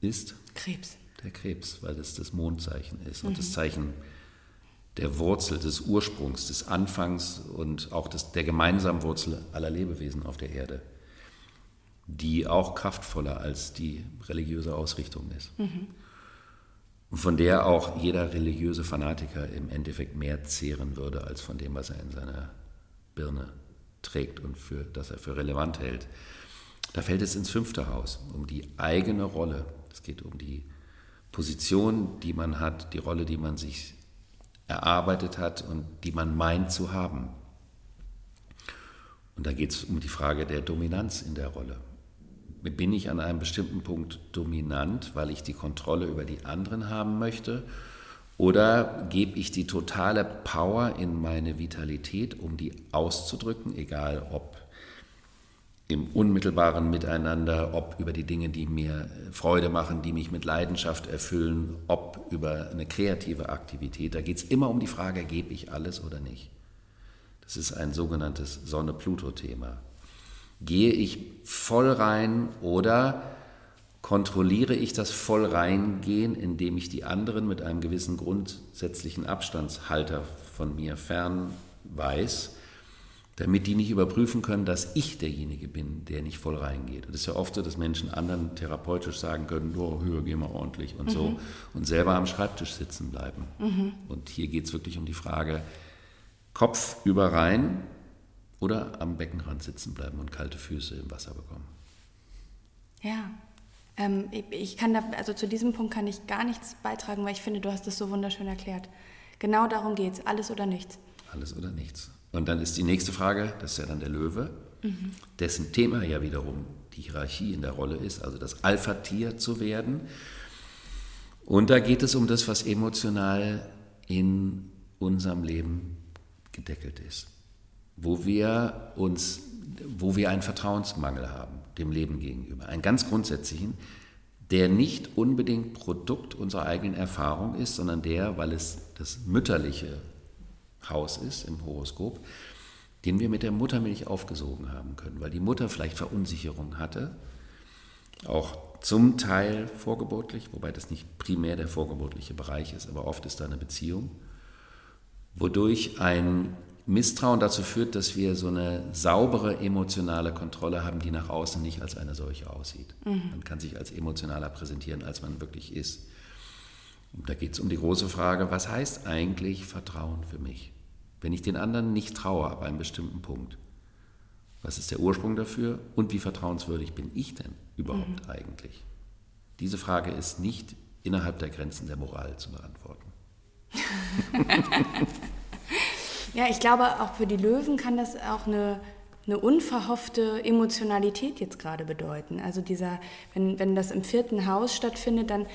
ist Krebs. Der Krebs, weil es das Mondzeichen ist und mhm. das Zeichen der Wurzel, des Ursprungs, des Anfangs und auch des, der gemeinsamen Wurzel aller Lebewesen auf der Erde, die auch kraftvoller als die religiöse Ausrichtung ist. Mhm. Und von der auch jeder religiöse Fanatiker im Endeffekt mehr zehren würde, als von dem, was er in seiner Birne trägt und für, das er für relevant hält. Da fällt es ins fünfte Haus, um die eigene Rolle, es geht um die Position, die man hat, die Rolle, die man sich erarbeitet hat und die man meint zu haben. Und da geht es um die Frage der Dominanz in der Rolle. Bin ich an einem bestimmten Punkt dominant, weil ich die Kontrolle über die anderen haben möchte? Oder gebe ich die totale Power in meine Vitalität, um die auszudrücken, egal ob im unmittelbaren Miteinander, ob über die Dinge, die mir Freude machen, die mich mit Leidenschaft erfüllen, ob über eine kreative Aktivität. Da geht es immer um die Frage, gebe ich alles oder nicht. Das ist ein sogenanntes Sonne-Pluto-Thema. Gehe ich voll rein oder kontrolliere ich das voll reingehen, indem ich die anderen mit einem gewissen grundsätzlichen Abstandshalter von mir fern weiß? damit die nicht überprüfen können, dass ich derjenige bin, der nicht voll reingeht. Und es ist ja oft so, dass Menschen anderen therapeutisch sagen können, oh, höher, geh mal ordentlich und mhm. so, und selber am Schreibtisch sitzen bleiben. Mhm. Und hier geht es wirklich um die Frage, Kopf über rein oder am Beckenrand sitzen bleiben und kalte Füße im Wasser bekommen. Ja, ähm, ich kann da, also zu diesem Punkt kann ich gar nichts beitragen, weil ich finde, du hast es so wunderschön erklärt. Genau darum geht es, alles oder nichts. Alles oder nichts. Und dann ist die nächste Frage, das ist ja dann der Löwe, mhm. dessen Thema ja wiederum die Hierarchie in der Rolle ist, also das Alpha-Tier zu werden. Und da geht es um das, was emotional in unserem Leben gedeckelt ist, wo wir uns, wo wir einen Vertrauensmangel haben dem Leben gegenüber, einen ganz grundsätzlichen, der nicht unbedingt Produkt unserer eigenen Erfahrung ist, sondern der, weil es das mütterliche Haus ist im Horoskop, den wir mit der Muttermilch aufgesogen haben können, weil die Mutter vielleicht Verunsicherung hatte, auch zum Teil vorgeburtlich, wobei das nicht primär der vorgeburtliche Bereich ist, aber oft ist da eine Beziehung, wodurch ein Misstrauen dazu führt, dass wir so eine saubere emotionale Kontrolle haben, die nach außen nicht als eine solche aussieht. Mhm. Man kann sich als emotionaler präsentieren, als man wirklich ist. Und da geht es um die große Frage, was heißt eigentlich Vertrauen für mich? Wenn ich den anderen nicht traue ab einem bestimmten Punkt, was ist der Ursprung dafür und wie vertrauenswürdig bin ich denn überhaupt mhm. eigentlich? Diese Frage ist nicht innerhalb der Grenzen der Moral zu beantworten. <laughs> ja, ich glaube, auch für die Löwen kann das auch eine, eine unverhoffte Emotionalität jetzt gerade bedeuten. Also dieser, wenn, wenn das im vierten Haus stattfindet, dann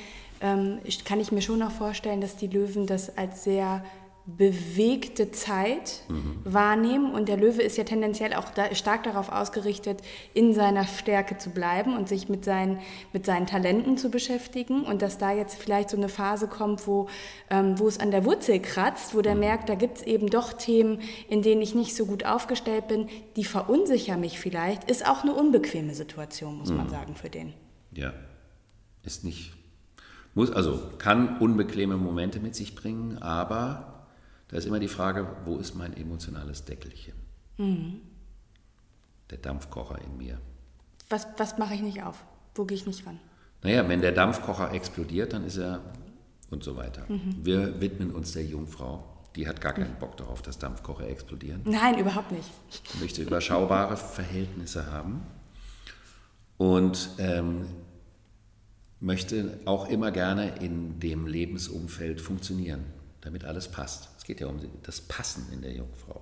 ähm, kann ich mir schon auch vorstellen, dass die Löwen das als sehr bewegte Zeit mhm. wahrnehmen. Und der Löwe ist ja tendenziell auch da, stark darauf ausgerichtet, in seiner Stärke zu bleiben und sich mit seinen, mit seinen Talenten zu beschäftigen. Und dass da jetzt vielleicht so eine Phase kommt, wo, ähm, wo es an der Wurzel kratzt, wo der mhm. merkt, da gibt es eben doch Themen, in denen ich nicht so gut aufgestellt bin, die verunsichern mich vielleicht, ist auch eine unbequeme Situation, muss mhm. man sagen, für den. Ja, ist nicht. Muss, also kann unbequeme Momente mit sich bringen, aber da ist immer die Frage, wo ist mein emotionales Deckelchen? Mhm. Der Dampfkocher in mir. Was, was mache ich nicht auf? Wo gehe ich nicht ran? Naja, wenn der Dampfkocher explodiert, dann ist er und so weiter. Mhm. Wir widmen uns der Jungfrau. Die hat gar keinen Bock darauf, dass Dampfkocher explodieren. Nein, überhaupt nicht. Sie möchte überschaubare Verhältnisse haben und ähm, möchte auch immer gerne in dem Lebensumfeld funktionieren, damit alles passt. Es geht ja um das Passen in der Jungfrau.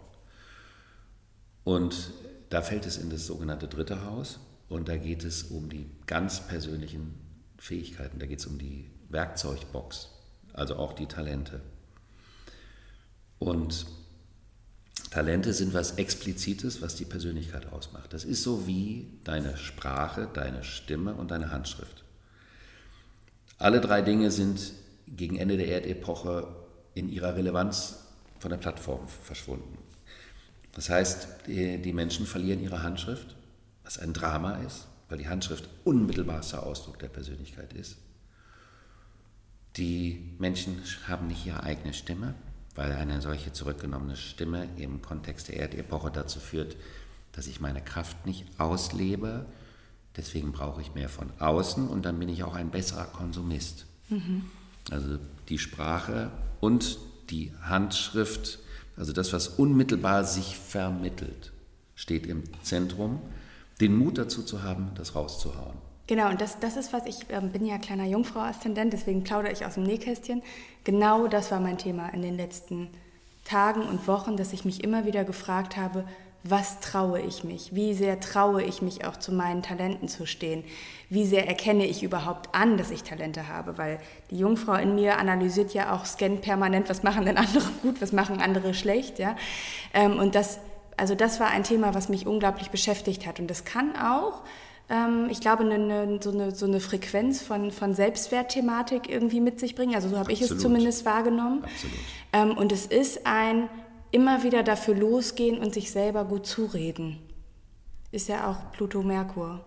Und da fällt es in das sogenannte dritte Haus und da geht es um die ganz persönlichen Fähigkeiten, da geht es um die Werkzeugbox, also auch die Talente. Und Talente sind was Explizites, was die Persönlichkeit ausmacht. Das ist so wie deine Sprache, deine Stimme und deine Handschrift. Alle drei Dinge sind gegen Ende der Erdepoche in ihrer Relevanz von der Plattform verschwunden. Das heißt, die, Menschen verlieren ihre Handschrift, was ein Drama ist, weil die Handschrift unmittelbarster Ausdruck der Persönlichkeit ist. Die Menschen haben nicht ihre eigene Stimme, weil eine solche zurückgenommene Stimme im Kontext der Erdepoche dazu führt, dass ich meine Kraft nicht auslebe. Deswegen brauche ich mehr von außen und dann bin ich auch ein besserer Konsumist. Mhm. Also die Sprache und die Handschrift, also das, was unmittelbar sich vermittelt, steht im Zentrum, den Mut dazu zu haben, das rauszuhauen. Genau, und das, das ist was, ich äh, bin ja kleiner Jungfrau-Aszendent, deswegen plaudere ich aus dem Nähkästchen. Genau das war mein Thema in den letzten Tagen und Wochen, dass ich mich immer wieder gefragt habe, was traue ich mich? Wie sehr traue ich mich auch zu meinen Talenten zu stehen? Wie sehr erkenne ich überhaupt an, dass ich Talente habe? Weil die Jungfrau in mir analysiert ja auch, scannt permanent, was machen denn andere <laughs> gut, was machen andere schlecht, ja? Ähm, und das, also das war ein Thema, was mich unglaublich beschäftigt hat. Und das kann auch, ähm, ich glaube, eine, so, eine, so eine Frequenz von, von Selbstwertthematik irgendwie mit sich bringen. Also so habe ich es zumindest wahrgenommen. Absolut. Ähm, und es ist ein immer wieder dafür losgehen und sich selber gut zureden. Ist ja auch Pluto-Merkur.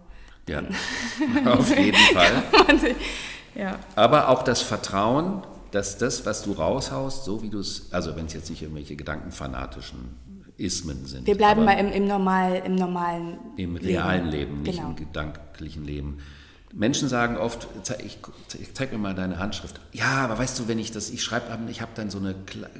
Ja, <laughs> auf jeden Fall. ja. Aber auch das Vertrauen, dass das, was du raushaust, so wie du es, also wenn es jetzt nicht irgendwelche gedankenfanatischen Ismen sind. Wir bleiben mal im, im, normal, im normalen Im realen Leben, nicht genau. im gedanklichen Leben. Menschen sagen oft, ich, ich zeig mir mal deine Handschrift. Ja, aber weißt du, wenn ich das, ich schreibe, ich habe dann so eine,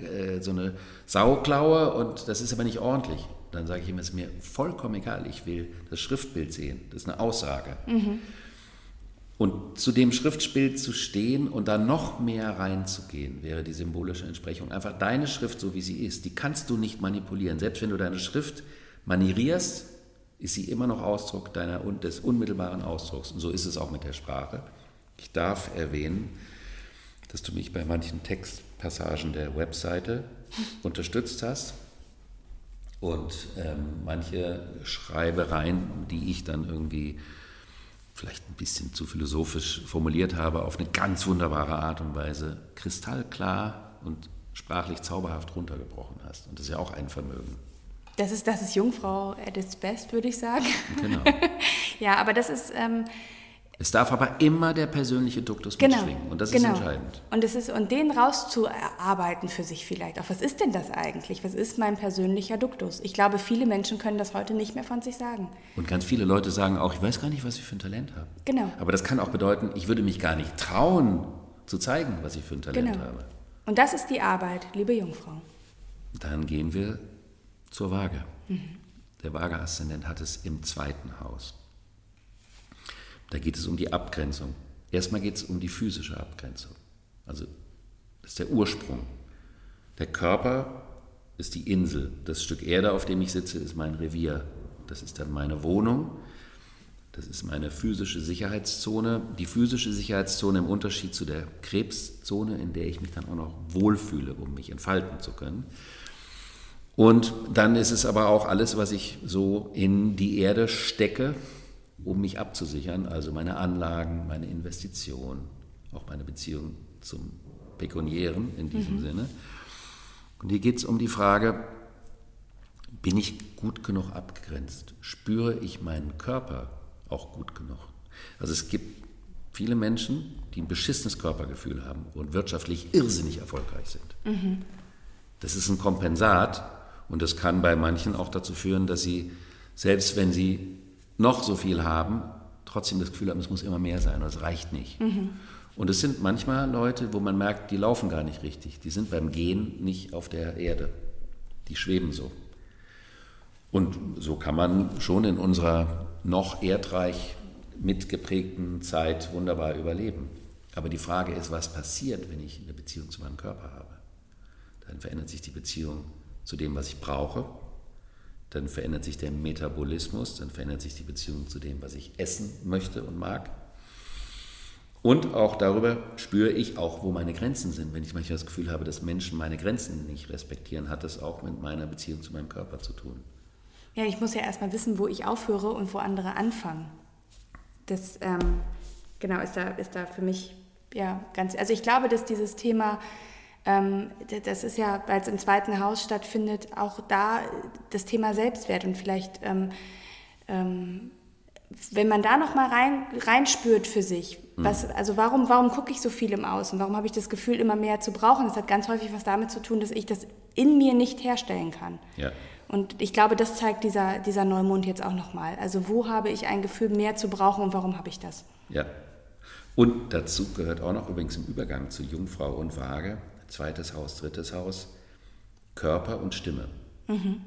äh, so eine Sauklaue und das ist aber nicht ordentlich. Dann sage ich ihm, es ist mir vollkommen egal, ich will das Schriftbild sehen. Das ist eine Aussage. Mhm. Und zu dem Schriftbild zu stehen und da noch mehr reinzugehen, wäre die symbolische Entsprechung. Einfach deine Schrift, so wie sie ist, die kannst du nicht manipulieren. Selbst wenn du deine Schrift manierierst, ist sie immer noch Ausdruck deiner des unmittelbaren Ausdrucks. Und so ist es auch mit der Sprache. Ich darf erwähnen, dass du mich bei manchen Textpassagen der Webseite <laughs> unterstützt hast und ähm, manche Schreibereien, die ich dann irgendwie vielleicht ein bisschen zu philosophisch formuliert habe, auf eine ganz wunderbare Art und Weise kristallklar und sprachlich zauberhaft runtergebrochen hast. Und das ist ja auch ein Vermögen. Das ist, das ist Jungfrau at its best, würde ich sagen. Genau. <laughs> ja, aber das ist. Ähm, es darf aber immer der persönliche Duktus genau, mitschwingen und das genau. ist entscheidend. Und, es ist, und den rauszuarbeiten für sich vielleicht auch. Was ist denn das eigentlich? Was ist mein persönlicher Duktus? Ich glaube, viele Menschen können das heute nicht mehr von sich sagen. Und ganz viele Leute sagen auch, ich weiß gar nicht, was ich für ein Talent habe. Genau. Aber das kann auch bedeuten, ich würde mich gar nicht trauen, zu zeigen, was ich für ein Talent genau. habe. Und das ist die Arbeit, liebe Jungfrau. Dann gehen wir zur Waage. Mhm. Der Waage-Aszendent hat es im zweiten Haus. Da geht es um die Abgrenzung. Erstmal geht es um die physische Abgrenzung. Also das ist der Ursprung. Der Körper ist die Insel. Das Stück Erde, auf dem ich sitze, ist mein Revier. Das ist dann meine Wohnung. Das ist meine physische Sicherheitszone. Die physische Sicherheitszone im Unterschied zu der Krebszone, in der ich mich dann auch noch wohlfühle, um mich entfalten zu können. Und dann ist es aber auch alles, was ich so in die Erde stecke, um mich abzusichern, also meine Anlagen, meine Investitionen, auch meine Beziehung zum Pekuniären in diesem mhm. Sinne. Und hier geht es um die Frage, bin ich gut genug abgegrenzt? Spüre ich meinen Körper auch gut genug? Also es gibt viele Menschen, die ein beschissenes Körpergefühl haben und wirtschaftlich irrsinnig erfolgreich sind. Mhm. Das ist ein Kompensat und das kann bei manchen auch dazu führen, dass sie, selbst wenn sie noch so viel haben, trotzdem das Gefühl haben, es muss immer mehr sein oder es reicht nicht. Mhm. Und es sind manchmal Leute, wo man merkt, die laufen gar nicht richtig. Die sind beim Gehen nicht auf der Erde. Die schweben so. Und so kann man schon in unserer noch erdreich mitgeprägten Zeit wunderbar überleben. Aber die Frage ist, was passiert, wenn ich eine Beziehung zu meinem Körper habe? Dann verändert sich die Beziehung zu dem, was ich brauche. Dann verändert sich der Metabolismus, dann verändert sich die Beziehung zu dem, was ich essen möchte und mag. Und auch darüber spüre ich auch, wo meine Grenzen sind. Wenn ich manchmal das Gefühl habe, dass Menschen meine Grenzen nicht respektieren, hat das auch mit meiner Beziehung zu meinem Körper zu tun. Ja, ich muss ja erstmal wissen, wo ich aufhöre und wo andere anfangen. Das ähm, genau ist da, ist da für mich ja ganz. Also ich glaube, dass dieses Thema das ist ja, weil es im zweiten Haus stattfindet, auch da das Thema Selbstwert und vielleicht, ähm, ähm, wenn man da noch mal rein, reinspürt für sich, mhm. was, also warum, warum gucke ich so viel im Außen, warum habe ich das Gefühl, immer mehr zu brauchen? Das hat ganz häufig was damit zu tun, dass ich das in mir nicht herstellen kann. Ja. Und ich glaube, das zeigt dieser, dieser Neumond jetzt auch nochmal. Also wo habe ich ein Gefühl, mehr zu brauchen und warum habe ich das? Ja. Und dazu gehört auch noch übrigens im Übergang zu Jungfrau und Waage, zweites Haus, drittes Haus, Körper und Stimme. Mhm.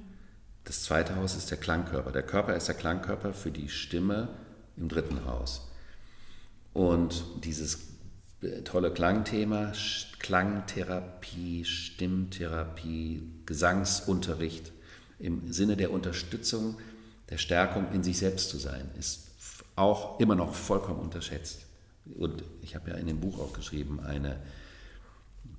Das zweite Haus ist der Klangkörper. Der Körper ist der Klangkörper für die Stimme im dritten Haus. Und dieses äh, tolle Klangthema, Klangtherapie, Stimmtherapie, Gesangsunterricht im Sinne der Unterstützung, der Stärkung in sich selbst zu sein, ist auch immer noch vollkommen unterschätzt. Und ich habe ja in dem Buch auch geschrieben, eine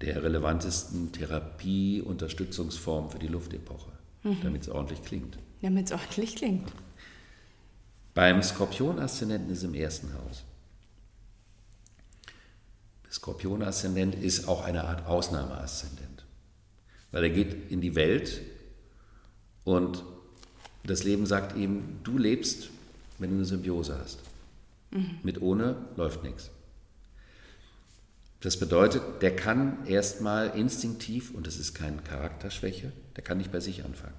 der relevantesten Therapie-Unterstützungsformen für die Luftepoche, mhm. damit es ordentlich klingt. Damit es ordentlich klingt. Beim Skorpion-Aszendenten ist im ersten Haus. Skorpion-Aszendent ist auch eine Art Ausnahmeaszendent, weil er geht in die Welt und das Leben sagt ihm, du lebst, wenn du eine Symbiose hast. Mhm. Mit ohne läuft nichts. Das bedeutet, der kann erstmal instinktiv, und das ist keine Charakterschwäche, der kann nicht bei sich anfangen.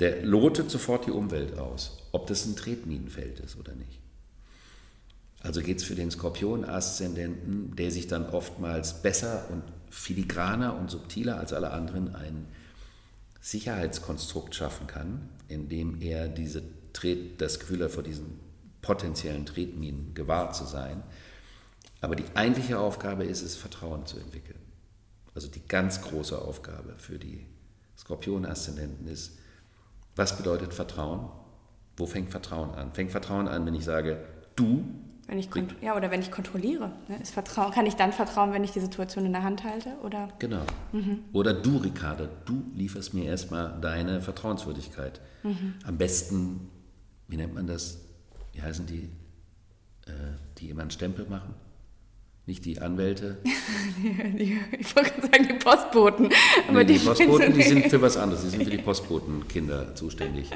Der lotet sofort die Umwelt aus, ob das ein Tretminenfeld ist oder nicht. Also geht es für den Skorpion-Aszendenten, der sich dann oftmals besser und filigraner und subtiler als alle anderen ein Sicherheitskonstrukt schaffen kann, indem er diese das Gefühl hat, vor diesen potenziellen Tretminen gewahrt zu sein, aber die eigentliche Aufgabe ist es, Vertrauen zu entwickeln. Also die ganz große Aufgabe für die Skorpion-Aszendenten ist, was bedeutet Vertrauen? Wo fängt Vertrauen an? Fängt Vertrauen an, wenn ich sage, du? Wenn ich ja, oder wenn ich kontrolliere. Ne? Ist Vertrauen, kann ich dann vertrauen, wenn ich die Situation in der Hand halte? Oder? Genau. Mhm. Oder du, Ricarda, du lieferst mir erstmal deine Vertrauenswürdigkeit. Mhm. Am besten, wie nennt man das? Wie heißen die, äh, die immer einen Stempel machen? Nicht die Anwälte. <laughs> die, ich wollte gerade sagen, die Postboten. Aber nee, die, die Postboten, die sind für was anderes. Die sind für die Postbotenkinder zuständig.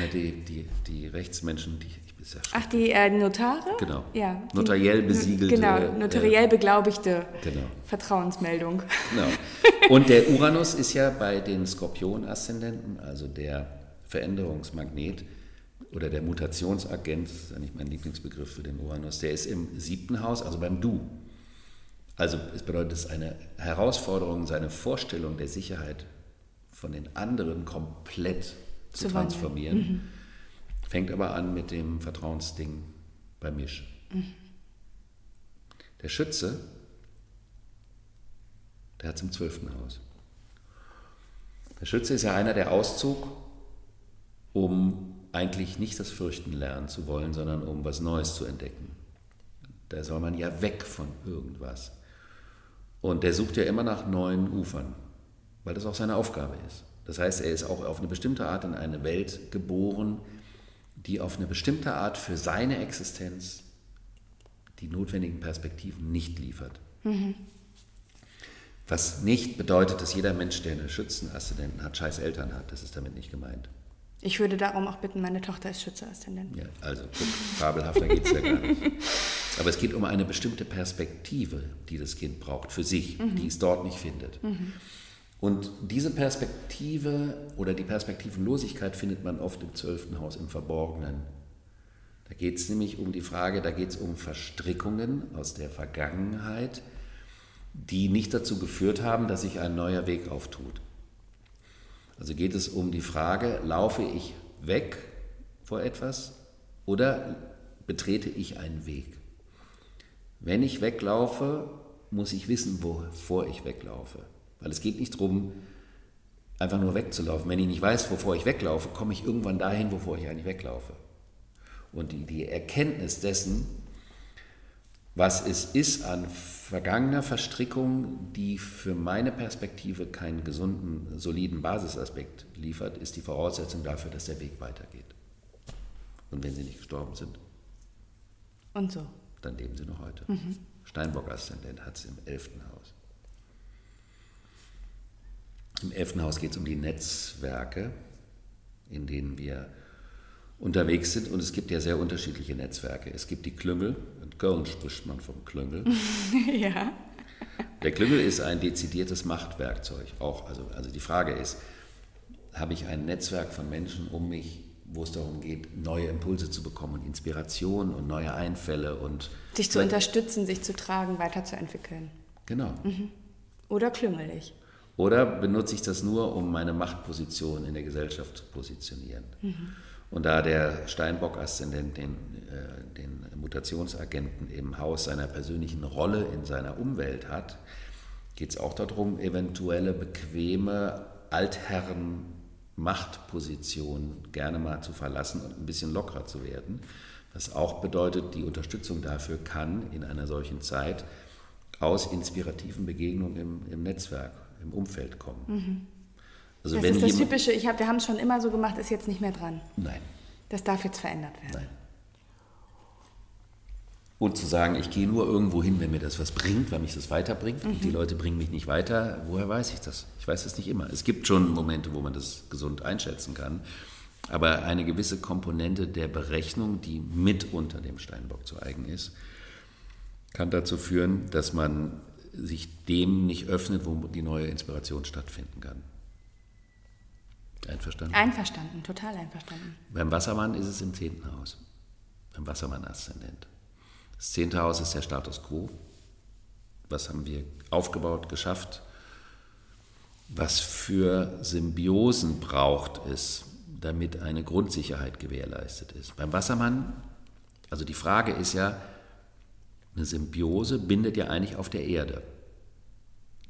Na, die, die, die Rechtsmenschen, die. Ich ja Ach, die äh, Notare? Genau. Ja, Notariell besiegelte. Genau, notariell beglaubigte genau. Vertrauensmeldung. Genau. <laughs> Und der Uranus ist ja bei den Skorpion-Aszendenten, also der Veränderungsmagnet, oder der Mutationsagent, das ist nicht mein Lieblingsbegriff für den Uranus, der ist im siebten Haus, also beim Du. Also es bedeutet, es ist eine Herausforderung, seine Vorstellung der Sicherheit von den anderen komplett zu, zu transformieren. Mhm. Fängt aber an mit dem Vertrauensding bei Misch. Mhm. Der Schütze, der hat es im zwölften Haus. Der Schütze ist ja einer, der auszog, um eigentlich nicht das Fürchten lernen zu wollen, sondern um was Neues zu entdecken. Da soll man ja weg von irgendwas. Und der sucht ja immer nach neuen Ufern, weil das auch seine Aufgabe ist. Das heißt, er ist auch auf eine bestimmte Art in eine Welt geboren, die auf eine bestimmte Art für seine Existenz die notwendigen Perspektiven nicht liefert. Mhm. Was nicht bedeutet, dass jeder Mensch, der einen Schützenaszendenten hat, scheiß Eltern hat. Das ist damit nicht gemeint. Ich würde darum auch bitten, meine Tochter ist Schützeaszendent. Ja, also guck, fabelhafter geht es ja gar nicht. Aber es geht um eine bestimmte Perspektive, die das Kind braucht für sich, mhm. die es dort nicht findet. Mhm. Und diese Perspektive oder die Perspektivenlosigkeit findet man oft im zwölften Haus im Verborgenen. Da geht es nämlich um die Frage, da geht es um Verstrickungen aus der Vergangenheit, die nicht dazu geführt haben, dass sich ein neuer Weg auftut. Also geht es um die Frage, laufe ich weg vor etwas oder betrete ich einen Weg? Wenn ich weglaufe, muss ich wissen, wovor ich weglaufe. Weil es geht nicht darum, einfach nur wegzulaufen. Wenn ich nicht weiß, wovor ich weglaufe, komme ich irgendwann dahin, wovor ich eigentlich weglaufe. Und die, die Erkenntnis dessen, was es ist an vergangener Verstrickung, die für meine Perspektive keinen gesunden, soliden Basisaspekt liefert, ist die Voraussetzung dafür, dass der Weg weitergeht. Und wenn sie nicht gestorben sind. Und so. Dann leben sie noch heute. Mhm. Steinbock-Aszendent hat es im elften Haus. Im elften Haus geht es um die Netzwerke, in denen wir unterwegs sind. Und es gibt ja sehr unterschiedliche Netzwerke. Es gibt die Klüngel. In Köln spricht man vom Klüngel. <laughs> ja. Der Klüngel ist ein dezidiertes Machtwerkzeug. Auch, also, also die Frage ist, habe ich ein Netzwerk von Menschen um mich, wo es darum geht, neue Impulse zu bekommen und Inspiration und neue Einfälle und sich zu unterstützen, sich zu tragen, weiterzuentwickeln. Genau. Mhm. Oder klüngelig. Oder benutze ich das nur, um meine Machtposition in der Gesellschaft zu positionieren? Mhm. Und da der Steinbock-Aszendent den, äh, den Mutationsagenten im Haus seiner persönlichen Rolle in seiner Umwelt hat, geht es auch darum, eventuelle bequeme Altherren Machtposition gerne mal zu verlassen und ein bisschen lockerer zu werden. Was auch bedeutet, die Unterstützung dafür kann in einer solchen Zeit aus inspirativen Begegnungen im, im Netzwerk im Umfeld kommen. Mhm. Also das ist das Typische, ich hab, wir haben es schon immer so gemacht, ist jetzt nicht mehr dran. Nein. Das darf jetzt verändert werden. Nein. Und zu sagen, ich gehe nur irgendwo hin, wenn mir das was bringt, weil mich das weiterbringt. Mhm. Und die mhm. Leute bringen mich nicht weiter. Woher weiß ich das? Ich weiß das nicht immer. Es gibt schon Momente, wo man das gesund einschätzen kann. Aber eine gewisse Komponente der Berechnung, die mit unter dem Steinbock zu eigen ist, kann dazu führen, dass man sich dem nicht öffnet, wo die neue Inspiration stattfinden kann. Einverstanden? Einverstanden, total einverstanden. Beim Wassermann ist es im zehnten Haus, beim Wassermann-Aszendent. Das zehnte Haus ist der Status quo. Was haben wir aufgebaut, geschafft? Was für Symbiosen braucht es, damit eine Grundsicherheit gewährleistet ist? Beim Wassermann, also die Frage ist ja, eine Symbiose bindet ja eigentlich auf der Erde.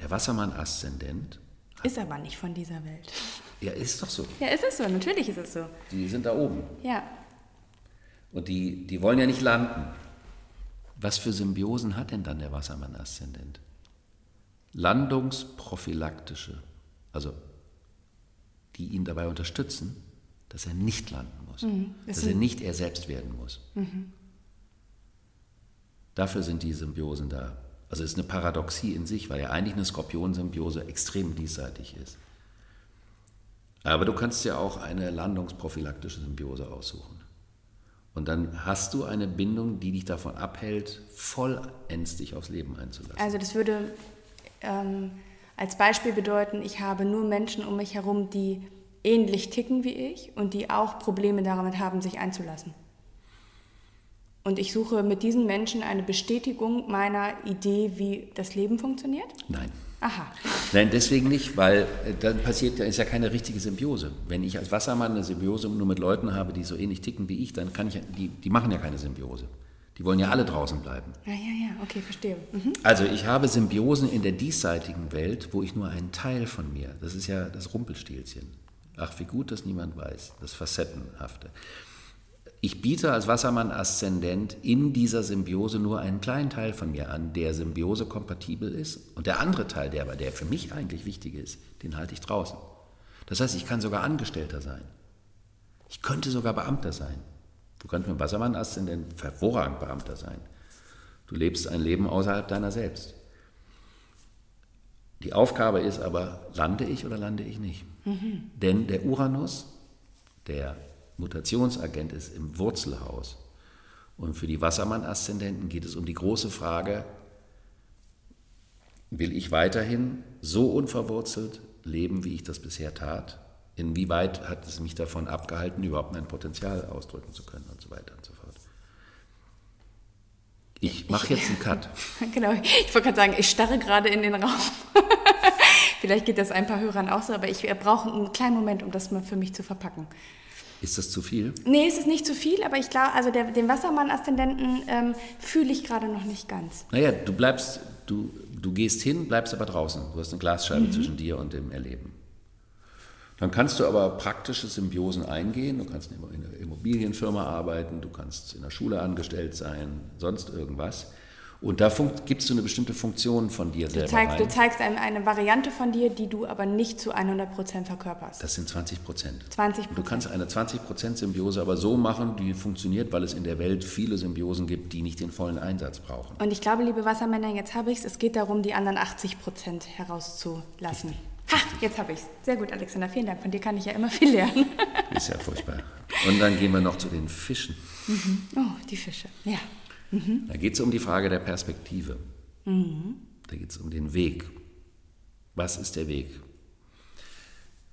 Der Wassermann-Aszendent. Ist aber nicht von dieser Welt. Ja, ist doch so. Ja, ist es so, natürlich ist es so. Die sind da oben. Ja. Und die, die wollen ja nicht landen. Was für Symbiosen hat denn dann der Wassermann-Aszendent? Landungsprophylaktische, also die ihn dabei unterstützen, dass er nicht landen muss, mhm, das dass er nicht er selbst werden muss. Mhm. Dafür sind die Symbiosen da. Also es ist eine Paradoxie in sich, weil ja eigentlich eine Skorpionsymbiose extrem diesseitig ist. Aber du kannst ja auch eine landungsprophylaktische Symbiose aussuchen. Und dann hast du eine Bindung, die dich davon abhält, vollends dich aufs Leben einzulassen. Also das würde ähm, als Beispiel bedeuten, ich habe nur Menschen um mich herum, die ähnlich ticken wie ich und die auch Probleme damit haben, sich einzulassen. Und ich suche mit diesen Menschen eine Bestätigung meiner Idee, wie das Leben funktioniert? Nein. Aha. Nein, deswegen nicht, weil äh, dann passiert, ist ja keine richtige Symbiose. Wenn ich als Wassermann eine Symbiose nur mit Leuten habe, die so ähnlich ticken wie ich, dann kann ich, die, die machen ja keine Symbiose. Die wollen ja alle draußen bleiben. Ja, ja, ja, okay, verstehe. Mhm. Also ich habe Symbiosen in der diesseitigen Welt, wo ich nur einen Teil von mir, das ist ja das Rumpelstilzchen. Ach, wie gut, dass niemand weiß, das Facettenhafte. Ich biete als Wassermann-Aszendent in dieser Symbiose nur einen kleinen Teil von mir an, der Symbiose-kompatibel ist. Und der andere Teil, der aber der für mich eigentlich wichtig ist, den halte ich draußen. Das heißt, ich kann sogar Angestellter sein. Ich könnte sogar Beamter sein. Du kannst mit dem Wassermann-Aszendent hervorragend Beamter sein. Du lebst ein Leben außerhalb deiner selbst. Die Aufgabe ist aber, lande ich oder lande ich nicht? Mhm. Denn der Uranus, der Mutationsagent ist im Wurzelhaus. Und für die Wassermann-Aszendenten geht es um die große Frage, will ich weiterhin so unverwurzelt leben, wie ich das bisher tat? Inwieweit hat es mich davon abgehalten, überhaupt mein Potenzial ausdrücken zu können und so weiter und so fort. Ich mache jetzt einen Cut. <laughs> genau, ich wollte gerade sagen, ich starre gerade in den Raum. <laughs> Vielleicht geht das ein paar Hörern auch so, aber ich brauche einen kleinen Moment, um das mal für mich zu verpacken. Ist das zu viel? Nee, es ist nicht zu viel, aber ich glaube, also der, den Wassermann-Aszendenten ähm, fühle ich gerade noch nicht ganz. Naja, du bleibst, du, du gehst hin, bleibst aber draußen. Du hast eine Glasscheibe mhm. zwischen dir und dem Erleben. Dann kannst du aber praktische Symbiosen eingehen. Du kannst in einer Immobilienfirma arbeiten, du kannst in der Schule angestellt sein, sonst irgendwas. Und da gibst du eine bestimmte Funktion von dir du selber zeigst, Du zeigst eine, eine, Variante von dir, die du aber nicht zu 100 Prozent verkörperst. Das sind 20 Prozent. 20 Du kannst eine 20 Prozent Symbiose aber so machen, die funktioniert, weil es in der Welt viele Symbiosen gibt, die nicht den vollen Einsatz brauchen. Und ich glaube, liebe Wassermänner, jetzt habe ich es. Es geht darum, die anderen 80 Prozent herauszulassen. Ha, jetzt habe ich es. Sehr gut, Alexander. Vielen Dank. Von dir kann ich ja immer viel lernen. Ist ja furchtbar. Und dann gehen wir noch zu den Fischen. Mhm. Oh, die Fische. Ja. Mhm. Da geht es um die Frage der Perspektive. Mhm. Da geht es um den Weg. Was ist der Weg?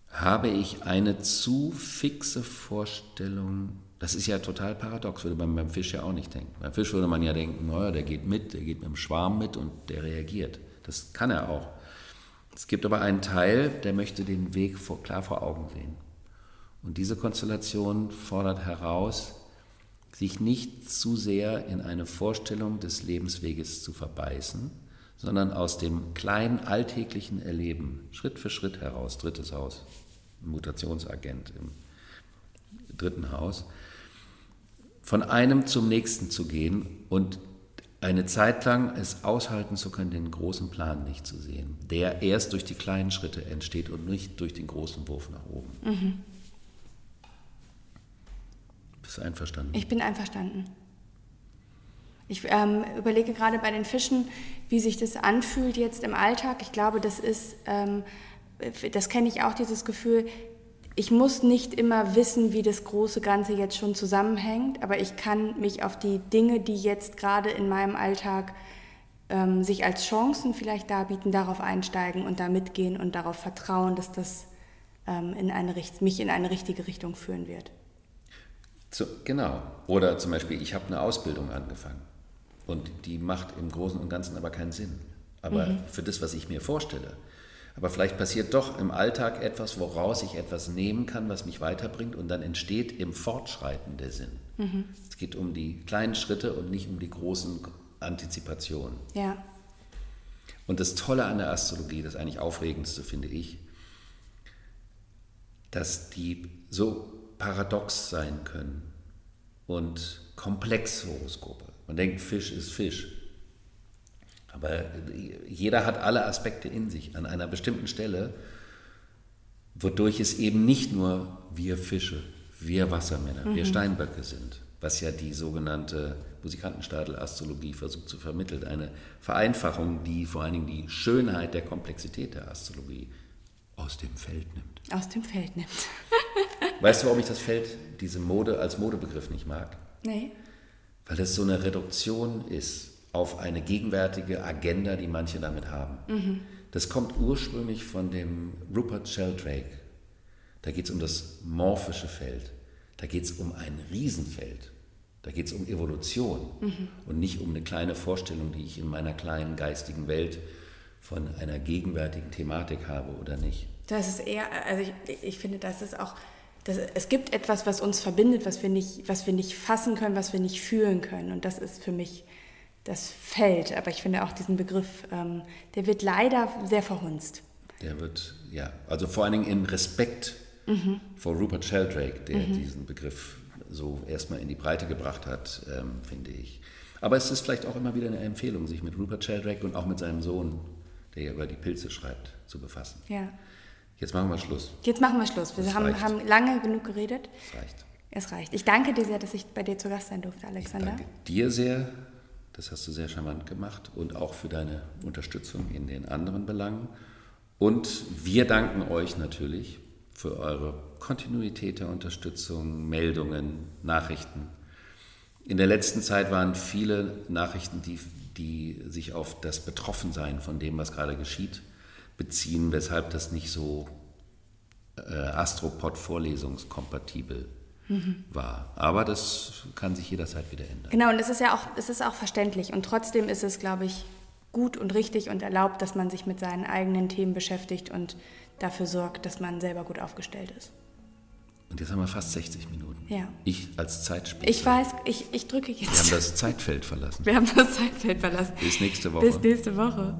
Habe ich eine zu fixe Vorstellung, das ist ja total paradox, würde man beim Fisch ja auch nicht denken. Beim Fisch würde man ja denken, naja, der geht mit, der geht mit dem Schwarm mit und der reagiert. Das kann er auch. Es gibt aber einen Teil, der möchte den Weg vor, klar vor Augen sehen. Und diese Konstellation fordert heraus, sich nicht zu sehr in eine Vorstellung des Lebensweges zu verbeißen, sondern aus dem kleinen alltäglichen Erleben Schritt für Schritt heraus, drittes Haus, Mutationsagent im dritten Haus, von einem zum nächsten zu gehen und eine Zeit lang es aushalten zu können, den großen Plan nicht zu sehen, der erst durch die kleinen Schritte entsteht und nicht durch den großen Wurf nach oben. Mhm. Bist einverstanden? Ich bin einverstanden. Ich ähm, überlege gerade bei den Fischen, wie sich das anfühlt jetzt im Alltag. Ich glaube, das ist, ähm, das kenne ich auch, dieses Gefühl, ich muss nicht immer wissen, wie das große Ganze jetzt schon zusammenhängt, aber ich kann mich auf die Dinge, die jetzt gerade in meinem Alltag ähm, sich als Chancen vielleicht darbieten, darauf einsteigen und da mitgehen und darauf vertrauen, dass das ähm, in eine, mich in eine richtige Richtung führen wird. So, genau. Oder zum Beispiel, ich habe eine Ausbildung angefangen und die macht im Großen und Ganzen aber keinen Sinn. Aber mhm. für das, was ich mir vorstelle, aber vielleicht passiert doch im Alltag etwas, woraus ich etwas nehmen kann, was mich weiterbringt und dann entsteht im Fortschreiten der Sinn. Mhm. Es geht um die kleinen Schritte und nicht um die großen Antizipationen. Ja. Und das Tolle an der Astrologie, das eigentlich Aufregendste finde ich, dass die so paradox sein können und komplex Horoskope. Man denkt, Fisch ist Fisch. Aber jeder hat alle Aspekte in sich an einer bestimmten Stelle, wodurch es eben nicht nur wir Fische, wir Wassermänner, mhm. wir Steinböcke sind, was ja die sogenannte Musikantenstadel-Astrologie versucht zu vermitteln. Eine Vereinfachung, die vor allen Dingen die Schönheit der Komplexität der Astrologie aus dem Feld nimmt. Aus dem Feld nimmt. Weißt du, warum ich das Feld, diese Mode als Modebegriff nicht mag? Nee. Weil das so eine Reduktion ist auf eine gegenwärtige Agenda, die manche damit haben. Mhm. Das kommt ursprünglich von dem Rupert Sheldrake. Da geht es um das morphische Feld. Da geht es um ein Riesenfeld. Da geht es um Evolution mhm. und nicht um eine kleine Vorstellung, die ich in meiner kleinen geistigen Welt von einer gegenwärtigen Thematik habe oder nicht. Das ist eher, also ich, ich finde, das ist auch das, es gibt etwas, was uns verbindet, was wir, nicht, was wir nicht fassen können, was wir nicht fühlen können. Und das ist für mich das Feld. Aber ich finde auch diesen Begriff, ähm, der wird leider sehr verhunzt. Der wird, ja, also vor allen Dingen im Respekt mhm. vor Rupert Sheldrake, der mhm. diesen Begriff so erstmal in die Breite gebracht hat, ähm, finde ich. Aber es ist vielleicht auch immer wieder eine Empfehlung, sich mit Rupert Sheldrake und auch mit seinem Sohn, der ja über die Pilze schreibt, zu befassen. Ja. Jetzt machen wir Schluss. Jetzt machen wir Schluss. Wir haben, haben, lange genug geredet. Es reicht. Es reicht. Ich danke dir sehr, dass ich bei dir zu Gast sein durfte, Alexander. Ich danke dir sehr. Das hast du sehr charmant gemacht und auch für deine Unterstützung in den anderen Belangen. Und wir danken euch natürlich für eure Kontinuität der Unterstützung, Meldungen, Nachrichten. In der letzten Zeit waren viele Nachrichten, die, die sich auf das Betroffensein von dem, was gerade geschieht, beziehen, weshalb das nicht so äh, Astropod-vorlesungskompatibel mhm. war. Aber das kann sich jederzeit wieder ändern. Genau, und es ist ja auch, es ist auch verständlich. Und trotzdem ist es, glaube ich, gut und richtig und erlaubt, dass man sich mit seinen eigenen Themen beschäftigt und dafür sorgt, dass man selber gut aufgestellt ist. Und jetzt haben wir fast 60 Minuten. Ja. Ich als Zeitspitze. Ich weiß, ich, ich drücke jetzt. Wir haben das Zeitfeld verlassen. Wir haben das Zeitfeld verlassen. Bis nächste Woche. Bis nächste Woche.